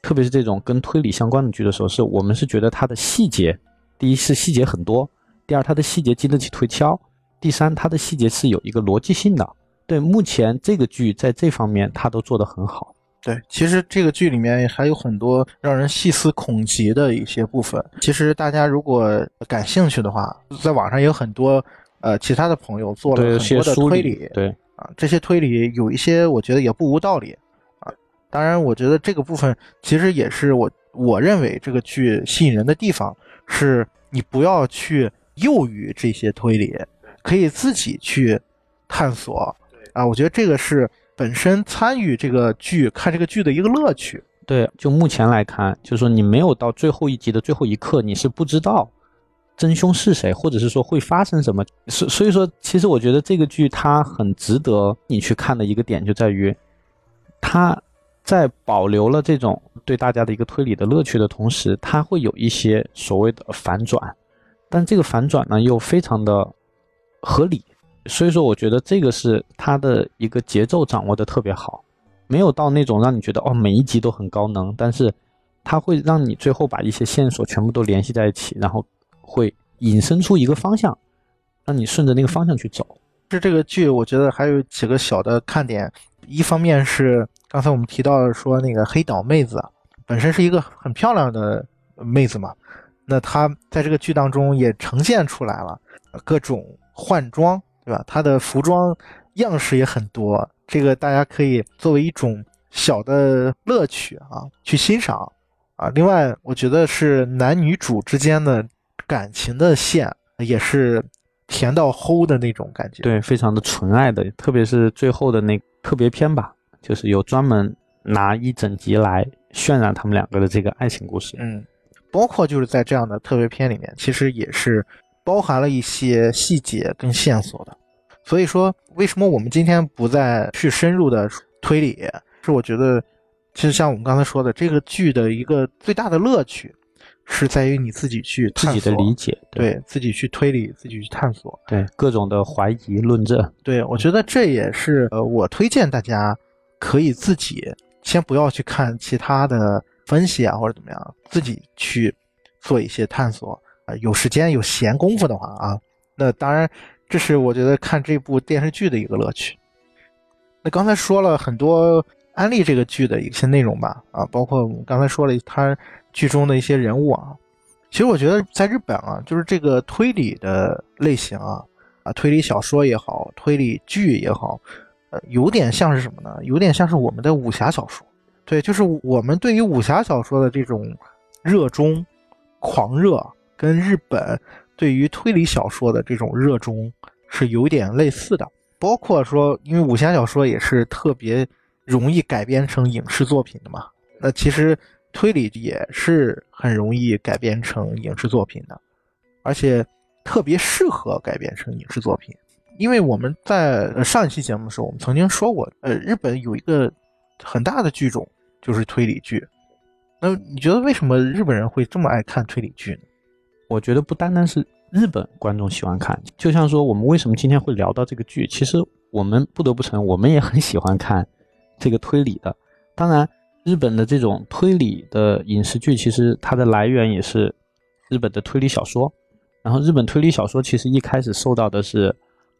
特别是这种跟推理相关的剧的时候，是我们是觉得它的细节，第一是细节很多，第二它的细节经得起推敲，第三它的细节是有一个逻辑性的。对，目前这个剧在这方面他都做得很好。对，其实这个剧里面还有很多让人细思恐极的一些部分。其实大家如果感兴趣的话，在网上也有很多呃其他的朋友做了，很多的推理，对，啊，这些推理有一些我觉得也不无道理啊。当然，我觉得这个部分其实也是我我认为这个剧吸引人的地方，是你不要去囿于这些推理，可以自己去探索啊。我觉得这个是本身参与这个剧看这个剧的一个乐趣。对，就目前来看，就是说你没有到最后一集的最后一刻，你是不知道真凶是谁，或者是说会发生什么。所所以说，其实我觉得这个剧它很值得你去看的一个点就在于，它在保留了这种对大家的一个推理的乐趣的同时，它会有一些所谓的反转，但这个反转呢又非常的合理。所以说，我觉得这个是它的一个节奏掌握的特别好。没有到那种让你觉得哦每一集都很高能，但是它会让你最后把一些线索全部都联系在一起，然后会引申出一个方向，让你顺着那个方向去走。是这个剧，我觉得还有几个小的看点。一方面是刚才我们提到说那个黑岛妹子本身是一个很漂亮的妹子嘛，那她在这个剧当中也呈现出来了各种换装，对吧？它的服装样式也很多，这个大家可以作为一种小的乐趣啊去欣赏啊。另外，我觉得是男女主之间的感情的线也是甜到齁的那种感觉。对，非常的纯爱的，特别是最后的那特别篇吧，就是有专门拿一整集来渲染他们两个的这个爱情故事。嗯，包括就是在这样的特别篇里面，其实也是包含了一些细节跟线索的。所以说，为什么我们今天不再去深入的推理？是我觉得，其实像我们刚才说的，这个剧的一个最大的乐趣，是在于你自己去自己的理解，对自己去推理，自己去探索。对各种的怀疑论证，对我觉得这也是呃，我推荐大家可以自己先不要去看其他的分析啊或者怎么样，自己去做一些探索啊、有时间有闲工夫的话啊，那当然这是我觉得看这部电视剧的一个乐趣。那刚才说了很多安利这个剧的一些内容吧，啊，包括我们刚才说了它剧中的一些人物啊。其实我觉得在日本啊，就是这个推理的类型啊，啊，推理小说也好，推理剧也好，呃，有点像是什么呢？有点像是我们的武侠小说。对，就是我们对于武侠小说的这种热衷、狂热，跟日本对于推理小说的这种热衷是有点类似的。包括说，因为武侠小说也是特别容易改编成影视作品的嘛，那其实推理也是很容易改编成影视作品的，而且特别适合改编成影视作品。因为我们在上一期节目的时候，我们曾经说过，呃，日本有一个很大的剧种就是推理剧。那你觉得为什么日本人会这么爱看推理剧呢？我觉得不单单是日本观众喜欢看，就像说我们为什么今天会聊到这个剧，其实我们不得不承认，我们也很喜欢看这个推理的。当然，日本的这种推理的影视剧，其实它的来源也是日本的推理小说。然后，日本推理小说其实一开始受到的是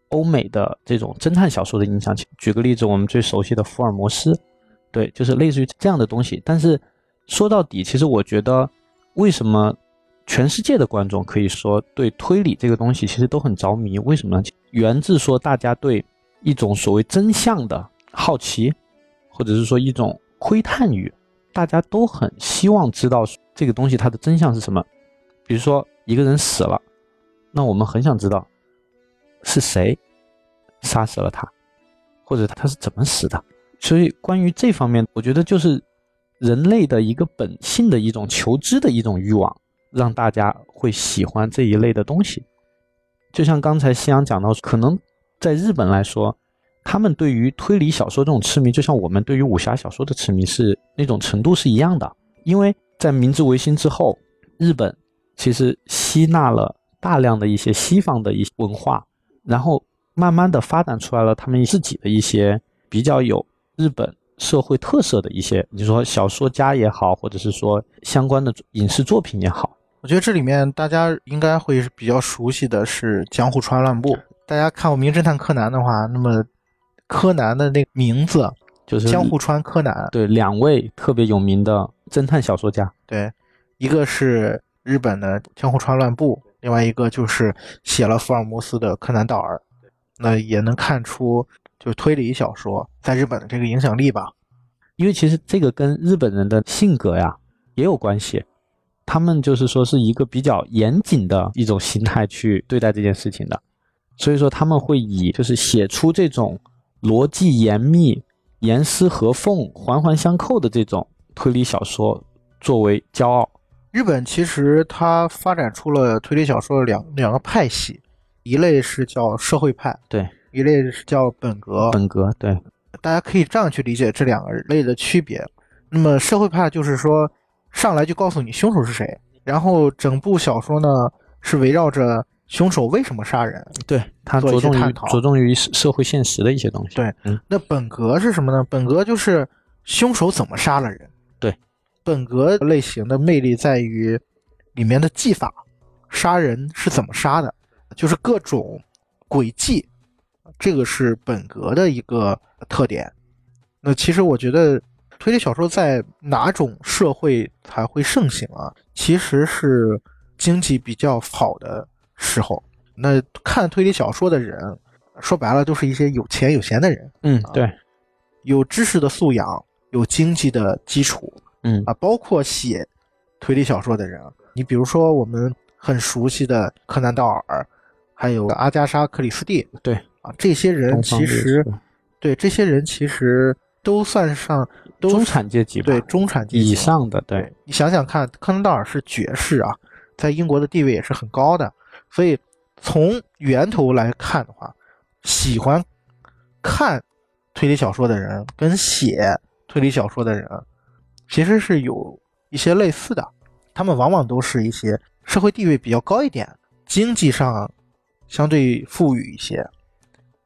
欧美的这种侦探小说的影响。举个例子，我们最熟悉的福尔摩斯，对，就是类似于这样的东西。但是说到底，其实我觉得为什么？全世界的观众可以说对推理这个东西其实都很着迷，为什么呢？源自说大家对一种所谓真相的好奇，或者是说一种窥探欲，大家都很希望知道这个东西它的真相是什么。比如说一个人死了，那我们很想知道是谁杀死了他，或者他是怎么死的。所以关于这方面，我觉得就是人类的一个本性的一种求知的一种欲望。让大家会喜欢这一类的东西，就像刚才夕阳讲到，可能在日本来说，他们对于推理小说这种痴迷，就像我们对于武侠小说的痴迷是那种程度是一样的。因为在明治维新之后，日本其实吸纳了大量的一些西方的一些文化，然后慢慢的发展出来了他们自己的一些比较有日本。社会特色的一些，你说小说家也好，或者是说相关的影视作品也好，我觉得这里面大家应该会比较熟悉的是江户川乱步。大家看过《名侦探柯南》的话，那么柯南的那个名字就是江户川柯南。对，两位特别有名的侦探小说家。对，一个是日本的江户川乱步，另外一个就是写了福尔摩斯的柯南道尔。那也能看出。就是推理小说在日本的这个影响力吧，因为其实这个跟日本人的性格呀也有关系，他们就是说是一个比较严谨的一种心态去对待这件事情的，所以说他们会以就是写出这种逻辑严密、严丝合缝、环环相扣的这种推理小说作为骄傲。日本其实它发展出了推理小说的两两个派系，一类是叫社会派，对。一类是叫本格，本格对，大家可以这样去理解这两个类的区别。那么社会派就是说，上来就告诉你凶手是谁，然后整部小说呢是围绕着凶手为什么杀人，对他着重于着重于社会现实的一些东西。对，嗯，那本格是什么呢？本格就是凶手怎么杀了人。对，本格类型的魅力在于里面的技法，杀人是怎么杀的，就是各种诡计。这个是本格的一个特点。那其实我觉得，推理小说在哪种社会才会盛行啊？其实是经济比较好的时候。那看推理小说的人，说白了都是一些有钱有闲的人。嗯，对，有知识的素养，有经济的基础。嗯啊，包括写推理小说的人，你比如说我们很熟悉的柯南道尔，还有阿加莎克里斯蒂。对。啊，这些人其实，对这些人其实都算上都中产阶级吧。对中产阶级。以上的，对，你想想看，柯南道尔是爵士啊，在英国的地位也是很高的，所以从源头来看的话，喜欢看推理小说的人跟写推理小说的人，其实是有一些类似的，他们往往都是一些社会地位比较高一点，经济上相对富裕一些，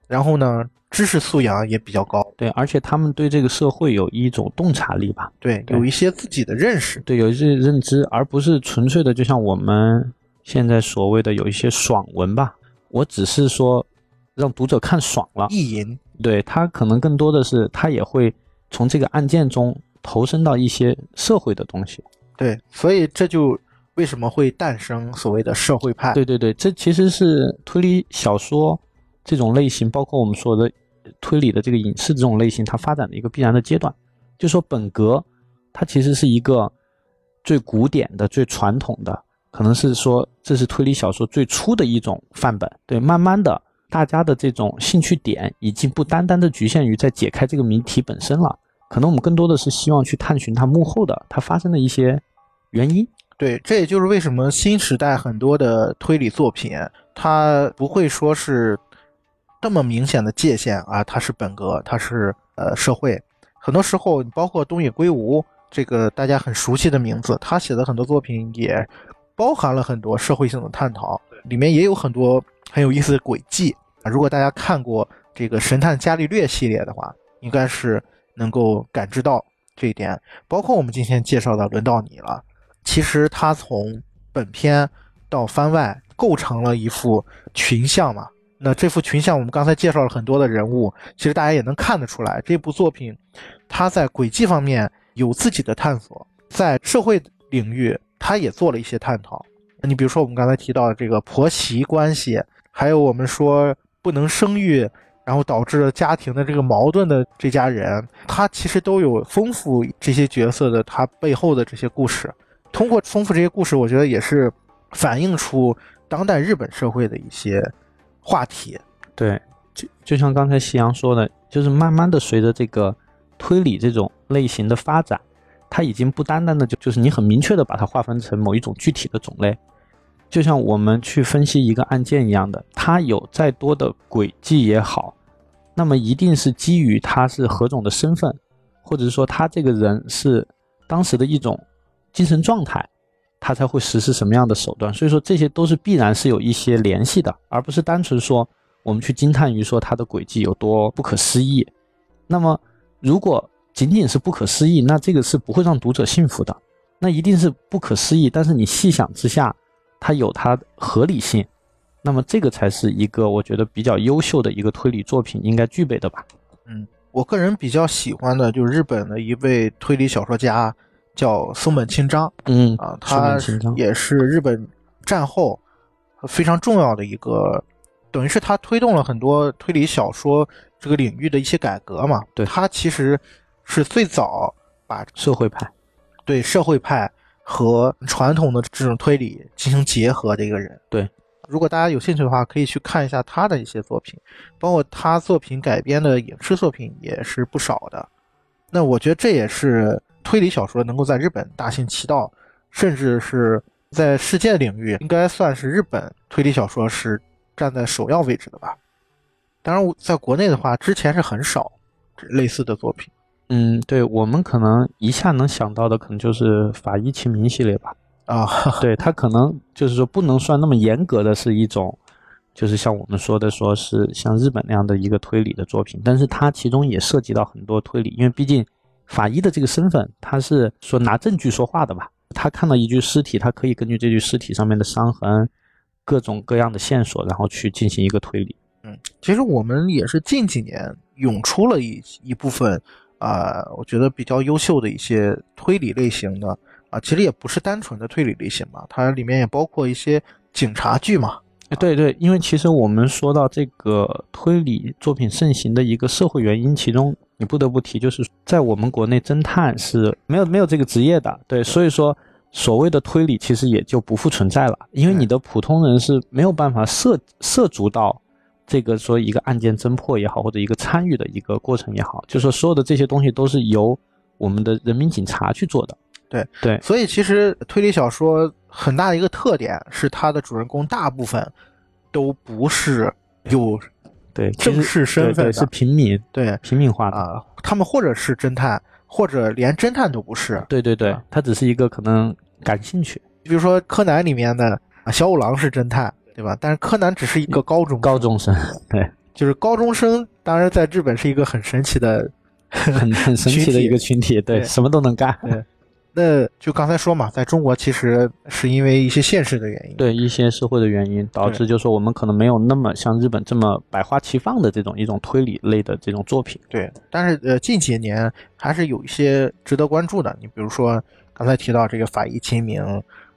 然后呢，知识素养也比较高，对，而且他们对这个社会有一种洞察力吧，对，对有一些自己的认识，对，有一些认知，而不是纯粹的，就像我们现在所谓的有一些爽文吧，我只是说让读者看爽了，意淫，对他可能更多的是他也会从这个案件中投身到一些社会的东西。对，所以这就为什么会诞生所谓的社会派。对对对，这其实是推理小说这种类型，包括我们说的推理的这个影视这种类型，它发展的一个必然的阶段。就说本格，它其实是一个最古典的、最传统的，可能是说这是推理小说最初的一种范本。对，慢慢的，大家的这种兴趣点已经不单单的局限于在解开这个谜题本身了，可能我们更多的是希望去探寻它幕后的它发生的一些原因。对，这也就是为什么新时代很多的推理作品，它不会说是这么明显的界限啊，它是本格，它是呃社会。很多时候，包括东野圭吾这个大家很熟悉的名字，他写的很多作品也包含了很多社会性的探讨，里面也有很多很有意思的轨迹啊。如果大家看过这个《神探伽利略》系列的话，应该是能够感知到这一点。包括我们今天介绍的《轮到你了》。其实他从本片到番外构成了一幅群像嘛。那这幅群像，我们刚才介绍了很多的人物，其实大家也能看得出来，这部作品它在轨迹方面有自己的探索，在社会领域它也做了一些探讨。你比如说我们刚才提到的这个婆媳关系，还有我们说不能生育，然后导致了家庭的这个矛盾的这家人，他其实都有丰富这些角色的他背后的这些故事。通过丰富这些故事，我觉得也是反映出当代日本社会的一些话题。对，就就像刚才夕阳说的，就是慢慢的随着这个推理这种类型的发展，它已经不单单的就就是你很明确的把它划分成某一种具体的种类，就像我们去分析一个案件一样的，它有再多的轨迹也好，那么一定是基于他是何种的身份，或者是说他这个人是当时的一种。精神状态，他才会实施什么样的手段。所以说，这些都是必然是有一些联系的，而不是单纯说我们去惊叹于说他的轨迹有多不可思议。那么，如果仅仅是不可思议，那这个是不会让读者信服的。那一定是不可思议，但是你细想之下，它有它合理性。那么，这个才是一个我觉得比较优秀的一个推理作品应该具备的吧。嗯，我个人比较喜欢的就是日本的一位推理小说家。叫松本清张，嗯啊，他也是日本战后非常重要的一个，等于是他推动了很多推理小说这个领域的一些改革嘛。对，他其实是最早把社会派，对社会派和传统的这种推理进行结合的一个人。对，如果大家有兴趣的话，可以去看一下他的一些作品，包括他作品改编的影视作品也是不少的。那我觉得这也是。推理小说能够在日本大行其道，甚至是在世界领域，应该算是日本推理小说是站在首要位置的吧。当然，在国内的话，之前是很少类似的作品。嗯，对我们可能一下能想到的，可能就是法医秦明系列吧。啊，对它可能就是说不能算那么严格的是一种，就是像我们说的，说是像日本那样的一个推理的作品，但是它其中也涉及到很多推理，因为毕竟。法医的这个身份，他是说拿证据说话的吧？他看到一具尸体，他可以根据这具尸体上面的伤痕、各种各样的线索，然后去进行一个推理。嗯，其实我们也是近几年涌出了一一部分啊，我觉得比较优秀的一些推理类型的啊，其实也不是单纯的推理类型嘛，它里面也包括一些警察剧嘛。对对，因为其实我们说到这个推理作品盛行的一个社会原因，其中你不得不提，就是在我们国内侦探是没有没有这个职业的，对，所以说所谓的推理其实也就不复存在了，因为你的普通人是没有办法涉涉足到这个说一个案件侦破也好，或者一个参与的一个过程也好，就说所有的这些东西都是由我们的人民警察去做的。对。对，所以其实推理小说很大的一个特点是它的主人公大部分都不是有对，其正式身份是平民对平民化的。啊，他们或者是侦探，或者连侦探都不是。对对对啊，他只是一个可能感兴趣，比如说柯南里面的啊小五郎是侦探，对吧？但是柯南只是一个高中高中生，对，就是高中生，当然在日本是一个很神奇的，很很神奇的一个群体，对，对什么都能干。对那就刚才说嘛，在中国其实是因为一些现实的原因，对一些社会的原因，导致就是说我们可能没有那么像日本这么百花齐放的这种一种推理类的这种作品。对，但是呃，近几年还是有一些值得关注的。你比如说刚才提到这个《法医秦明》，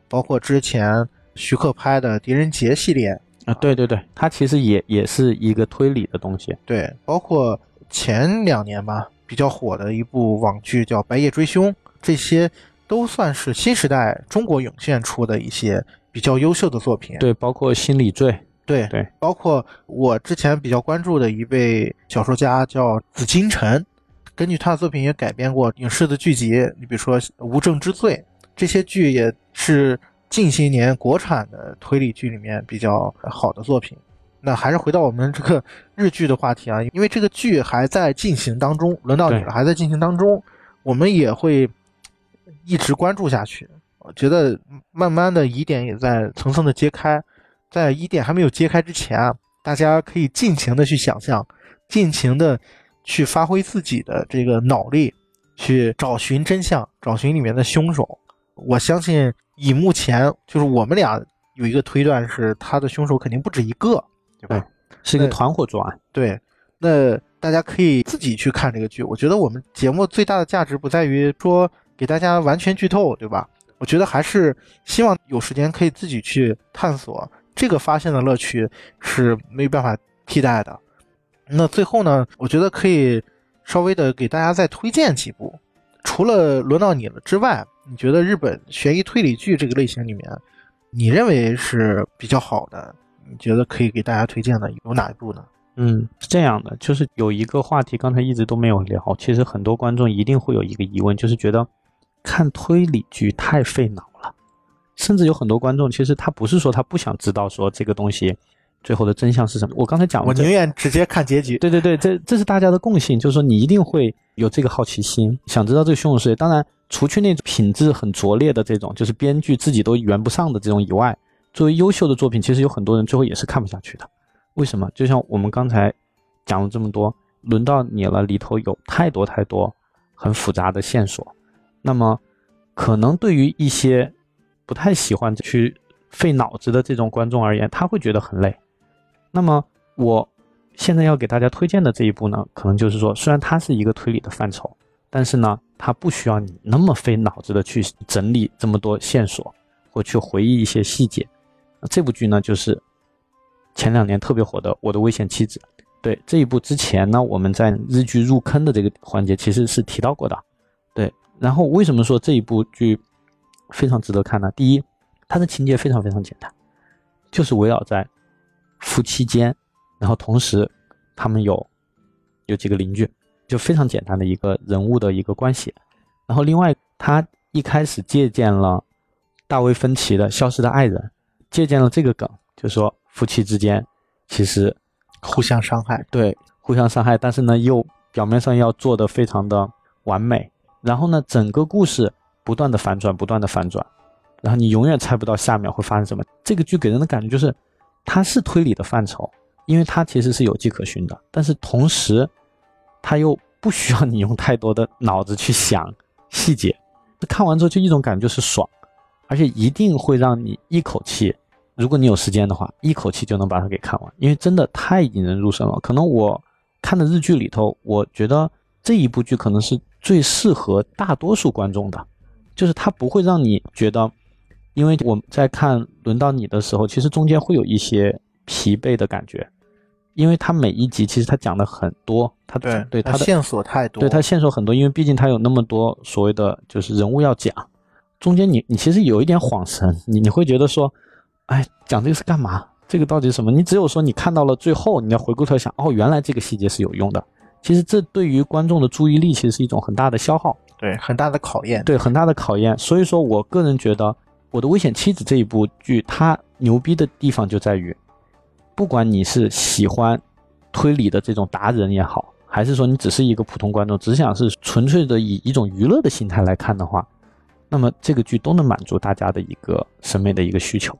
包括之前徐克拍的《狄仁杰》系列，啊，对对对，它其实也也是一个推理的东西。对，包括前两年吧比较火的一部网剧叫《白夜追凶》，这些都算是新时代中国涌现出的一些比较优秀的作品。对，包括心理罪，对对，包括我之前比较关注的一位小说家叫紫金陈，根据他的作品也改编过影视的剧集，你比如说《无证之罪》，这些剧也是近些年国产的推理剧里面比较好的作品。那还是回到我们这个日剧的话题啊，因为这个剧还在进行当中，轮到你了，还在进行当中，我们也会一直关注下去。我觉得慢慢的疑点也在层层的揭开，在疑点还没有揭开之前啊，大家可以尽情的去想象，尽情的去发挥自己的这个脑力，去找寻真相，找寻里面的凶手。我相信以目前就是我们俩有一个推断是，他的凶手肯定不止一个，对吧？是一个团伙作案。对，那大家可以自己去看这个剧。我觉得我们节目最大的价值不在于说给大家完全剧透，对吧？我觉得还是希望有时间可以自己去探索，这个发现的乐趣是没有办法替代的。那最后呢，我觉得可以稍微的给大家再推荐几部，除了轮到你了之外，你觉得日本悬疑推理剧这个类型里面，你认为是比较好的？你觉得可以给大家推荐的有哪一部呢？嗯，是这样的，就是有一个话题刚才一直都没有聊，其实很多观众一定会有一个疑问，就是觉得看推理剧太费脑了，甚至有很多观众其实他不是说他不想知道说这个东西最后的真相是什么，我刚才讲我宁愿直接看结局。对对对，这这是大家的共性，就是说你一定会有这个好奇心，想知道这个凶手是谁。当然，除去那种品质很拙劣的这种，就是编剧自己都圆不上的这种以外，作为优秀的作品，其实有很多人最后也是看不下去的。为什么？就像我们刚才讲了这么多，轮到你了，里头有太多太多很复杂的线索，那么可能对于一些不太喜欢去费脑子的这种观众而言，他会觉得很累。那么我现在要给大家推荐的这一部呢，可能就是说，虽然它是一个推理的范畴，但是呢，它不需要你那么费脑子的去整理这么多线索，或去回忆一些细节。这部剧呢，就是前两年特别火的《我的危险妻子》。对这一部之前呢，我们在日剧入坑的这个环节其实是提到过的。对，然后为什么说这一部剧非常值得看呢？第一，它的情节非常非常简单，就是围绕在夫妻间，然后同时他们有有几个邻居，就非常简单的一个人物的一个关系。然后另外，他一开始借鉴了大卫芬奇的《消失的爱人》，借鉴了这个梗，就说夫妻之间其实互相伤害。对互相伤害，但是呢又表面上要做的非常的完美。然后呢，整个故事不断的反转，不断的反转，然后你永远猜不到下面会发生什么。这个剧给人的感觉就是，它是推理的范畴，因为它其实是有迹可循的，但是同时，它又不需要你用太多的脑子去想细节。看完之后就一种感觉就是爽，而且一定会让你一口气，如果你有时间的话，一口气就能把它给看完，因为真的太引人入胜了。可能我看的日剧里头，我觉得这一部剧可能是最适合大多数观众的，就是它不会让你觉得，因为我在看轮到你的时候，其实中间会有一些疲惫的感觉，因为它每一集其实它讲的很多，它对对它的线索太多。对它线索很多，因为毕竟它有那么多所谓的就是人物要讲，中间你你其实有一点恍神，你你会觉得说，哎，讲这个是干嘛？这个到底是什么？你只有说你看到了最后，你要回过头想，哦，原来这个细节是有用的。其实这对于观众的注意力其实是一种很大的消耗。对，很大的考验。对，很大的考验。所以说我个人觉得，《我的危险妻子》这一部剧，它牛逼的地方就在于，不管你是喜欢推理的这种达人也好，还是说你只是一个普通观众，只想是纯粹的以一种娱乐的心态来看的话，那么这个剧都能满足大家的一个审美的一个需求。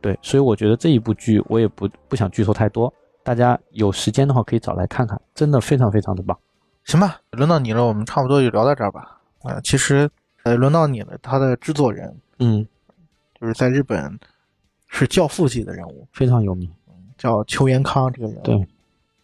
对，所以我觉得这一部剧我也不不想剧透太多，大家有时间的话可以找来看看，真的非常非常的棒。行吧，轮到你了，我们差不多就聊到这儿吧。啊、其实，呃，轮到你了，他的制作人嗯，就是在日本是教父级的人物，非常有名。叫邱元康这个人物。对，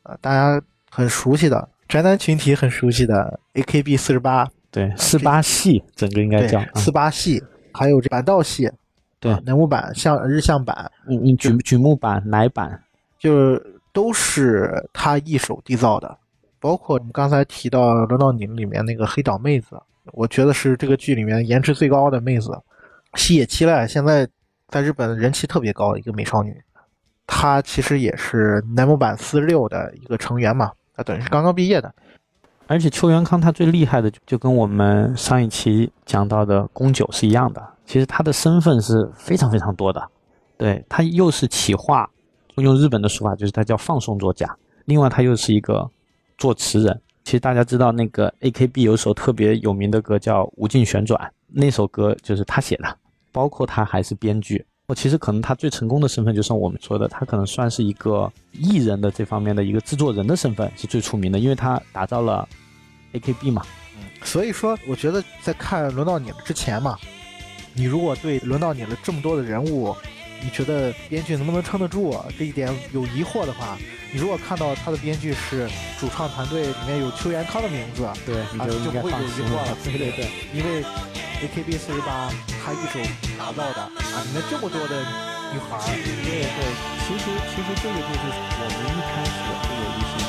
啊、大家很熟悉的宅男群体很熟悉的 AKB 四十八，对，四八系整个应该叫，嗯四八系，还有这板道系，对啊南木版、向日向版，嗯嗯，举举木板、奶板，就是都是他一手缔造的。包括我们刚才提到《轮到你》里面那个黑岛妹子，我觉得是这个剧里面颜值最高的妹子。西野七濑现在在日本人气特别高的一个美少女，她其实也是南木版四六的一个成员嘛，她等于是刚刚毕业的。而且邱元康他最厉害的就跟我们上一期讲到的宫九是一样的，其实他的身份是非常非常多的，对他又是企划，用日本的说法就是他叫放送作家，另外他又是一个作词人。其实大家知道那个 AKB 有首特别有名的歌叫《无尽旋转》，那首歌就是他写的，包括他还是编剧。我其实可能他最成功的身份，就像我们说的，他可能算是一个艺人的这方面的一个制作人的身份是最出名的，因为他打造了 AKB 嘛。所以说，我觉得在看《轮到你了》之前嘛，你如果对《轮到你了》这么多的人物，你觉得编剧能不能撑得住啊？这一点有疑惑的话，你如果看到他的编剧是主创团队里面有邱元康的名字，对，啊就不会有疑惑了对对对，因为 AKB 四十八他一手打造的啊，里面这么多的女孩儿，对对，其实其实这个就是我们一开始会有一些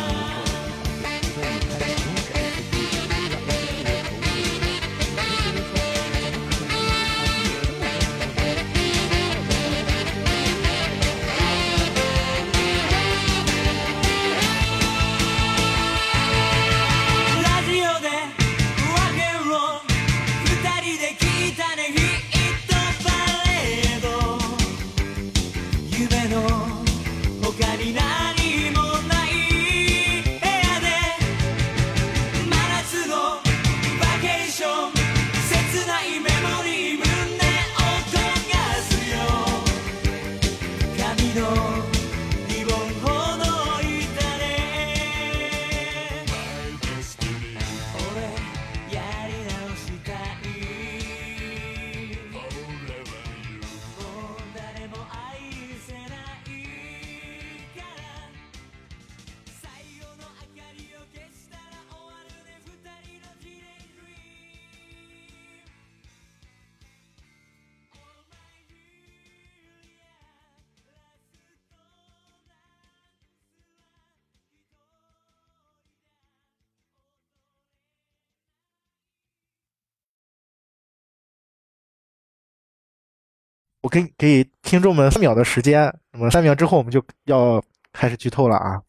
我给给听众们三秒的时间，那么三秒之后我们就要开始剧透了啊。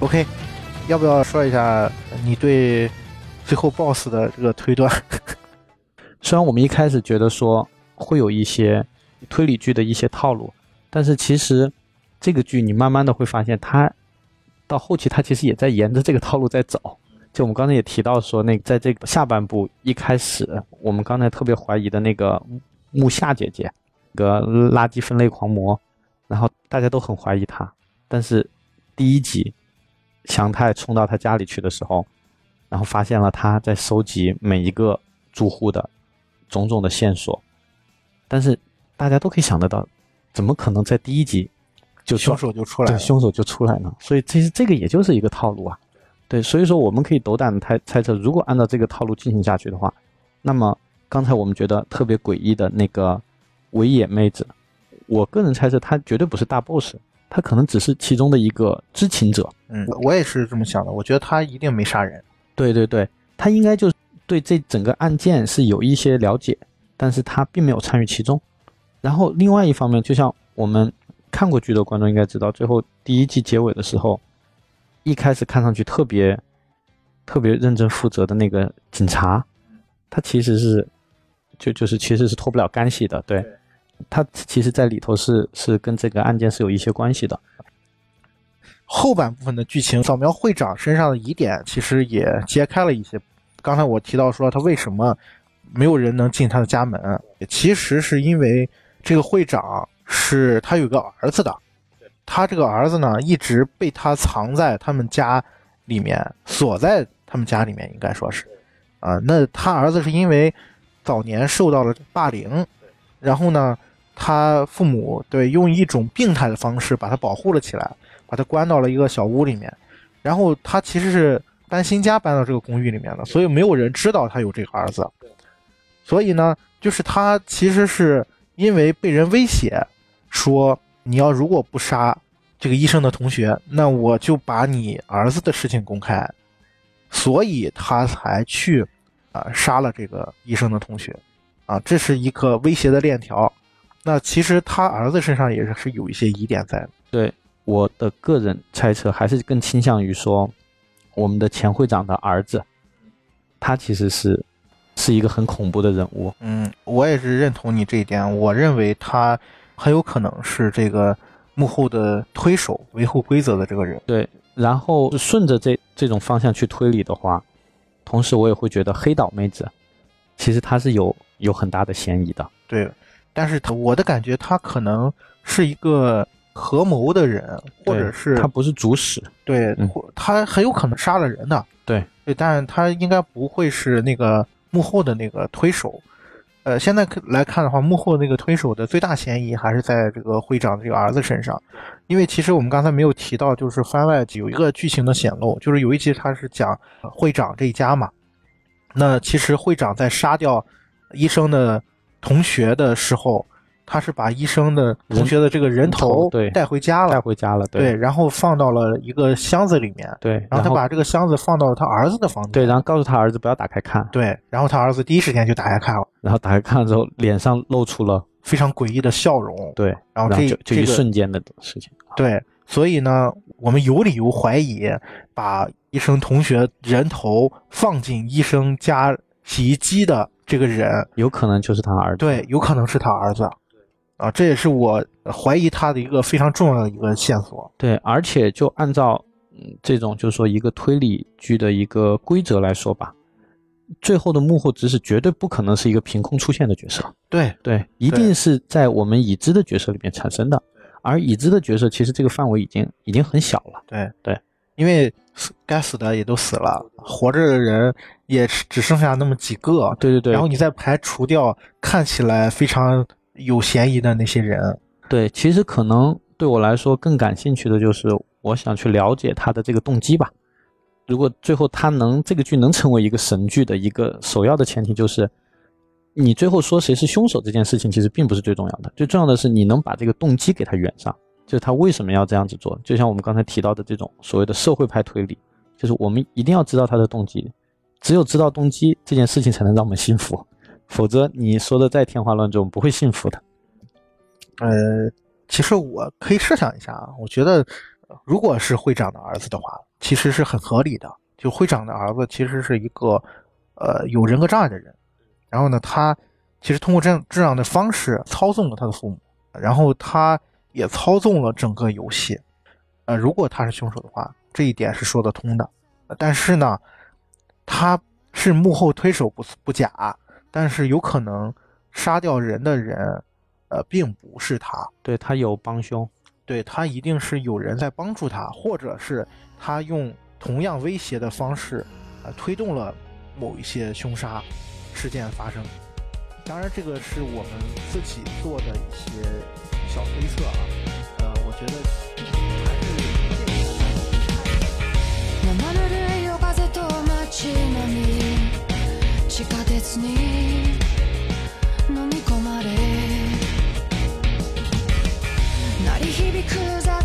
OK，要不要说一下你对最后 BOSS 的这个推断？虽然我们一开始觉得说会有一些推理剧的一些套路，但是其实这个剧你慢慢的会发现，它到后期他其实也在沿着这个套路在走。就我们刚才也提到说，那在这个下半部一开始，我们刚才特别怀疑的那个木下姐姐，个垃圾分类狂魔，然后大家都很怀疑她，但是第一集祥太冲到他家里去的时候，然后发现了他在收集每一个住户的种种的线索，但是大家都可以想得到，怎么可能在第一集就凶手就出来了。对凶手就出来了？所以其实这个也就是一个套路啊。对，所以说我们可以斗胆的猜猜测，如果按照这个套路进行下去的话，那么刚才我们觉得特别诡异的那个维野妹子，我个人猜测她绝对不是大 boss，她可能只是其中的一个知情者。嗯，我也是这么想的。我觉得她一定没杀人。对对对，她应该就是对这整个案件是有一些了解，但是她并没有参与其中。然后另外一方面，就像我们看过剧的观众应该知道，最后第一季结尾的时候，一开始看上去特别特别认真负责的那个警察，他其实是就就是其实是脱不了干系的，对，他其实在里头是是跟这个案件是有一些关系的。后半部分的剧情，扫描会长身上的疑点，其实也揭开了一些。刚才我提到说他为什么没有人能进他的家门，其实是因为这个会长是他有个儿子的，他这个儿子呢一直被他藏在他们家里面，锁在他们家里面，应该说是，啊，那他儿子是因为早年受到了霸凌，然后呢，他父母对用一种病态的方式把他保护了起来。把他关到了一个小屋里面，然后他其实是搬新家搬到这个公寓里面的，所以没有人知道他有这个儿子。所以呢，就是他其实是因为被人威胁，说你要如果不杀这个医生的同学，那我就把你儿子的事情公开，所以他才去啊杀了这个医生的同学，啊，这是一个威胁的链条。那其实他儿子身上也是是有一些疑点在的。对我的个人猜测，还是更倾向于说，我们的前会长的儿子，他其实是是一个很恐怖的人物。嗯，我也是认同你这一点。我认为他很有可能是这个幕后的推手、维护规则的这个人。对，然后顺着这这种方向去推理的话，同时我也会觉得黑岛妹子，其实她是有有很大的嫌疑的。对，但是她我的感觉，她可能是一个合谋的人，或者是她不是主使。对，嗯或他很有可能杀了人的。对对，但是他应该不会是那个幕后的那个推手。呃，现在看来看的话，幕后那个推手的最大嫌疑还是在这个会长这个儿子身上，因为其实我们刚才没有提到，就是番外有一个剧情的显露，就是有一集他是讲会长这一家嘛，那其实会长在杀掉医生的同学的时候，他是把医生的同学的这个人头对带回家了带，回家了，对，然后放到了一个箱子里面，对，然后他把这个箱子放到了他儿子的房间。对，然后告诉他儿子不要打开看，对，然后他儿子第一时间就打开看了，然后打开看了之后，脸上露出了非常诡异的笑容。对，然后这就就一瞬间的事情。对，所以呢，我们有理由怀疑，把医生同学人头放进医生家洗衣机的这个人，有可能就是他儿子。对，有可能是他儿子。啊，这也是我怀疑他的一个非常重要的一个线索。对，而且就按照嗯这种就是说一个推理剧的一个规则来说吧，最后的幕后指使绝对不可能是一个凭空出现的角色，对，对，一定是在我们已知的角色里面产生的。而已知的角色其实这个范围已经已经很小了。对对，因为死该死的也都死了，活着的人也只剩下那么几个。对对对，然后你再排除掉看起来非常有嫌疑的那些人。对，其实可能对我来说更感兴趣的就是我想去了解他的这个动机吧。如果最后他能这个剧能成为一个神剧的一个首要的前提就是，你最后说谁是凶手这件事情其实并不是最重要的，最重要的是你能把这个动机给他圆上，就是他为什么要这样子做。就像我们刚才提到的这种所谓的社会派推理，就是我们一定要知道他的动机，只有知道动机这件事情才能让我们信服，否则你说的再天花乱坠，我不会信服的。呃，其实我可以设想一下啊，我觉得如果是会长的儿子的话，其实是很合理的。就会长的儿子其实是一个呃有人格障碍的人，然后呢，他其实通过这样这样的方式操纵了他的父母，然后他也操纵了整个游戏。呃，如果他是凶手的话，这一点是说得通的。但是呢，他是幕后推手不不假，但是有可能杀掉人的人，呃，并不是他。对他有帮凶。对他一定是有人在帮助他，或者是他用同样威胁的方式，呃，推动了某一些凶杀事件发生。当然，这个是我们自己做的一些小推测啊。呃，我觉得还是地下鉄に飲み込まれ鳴り響く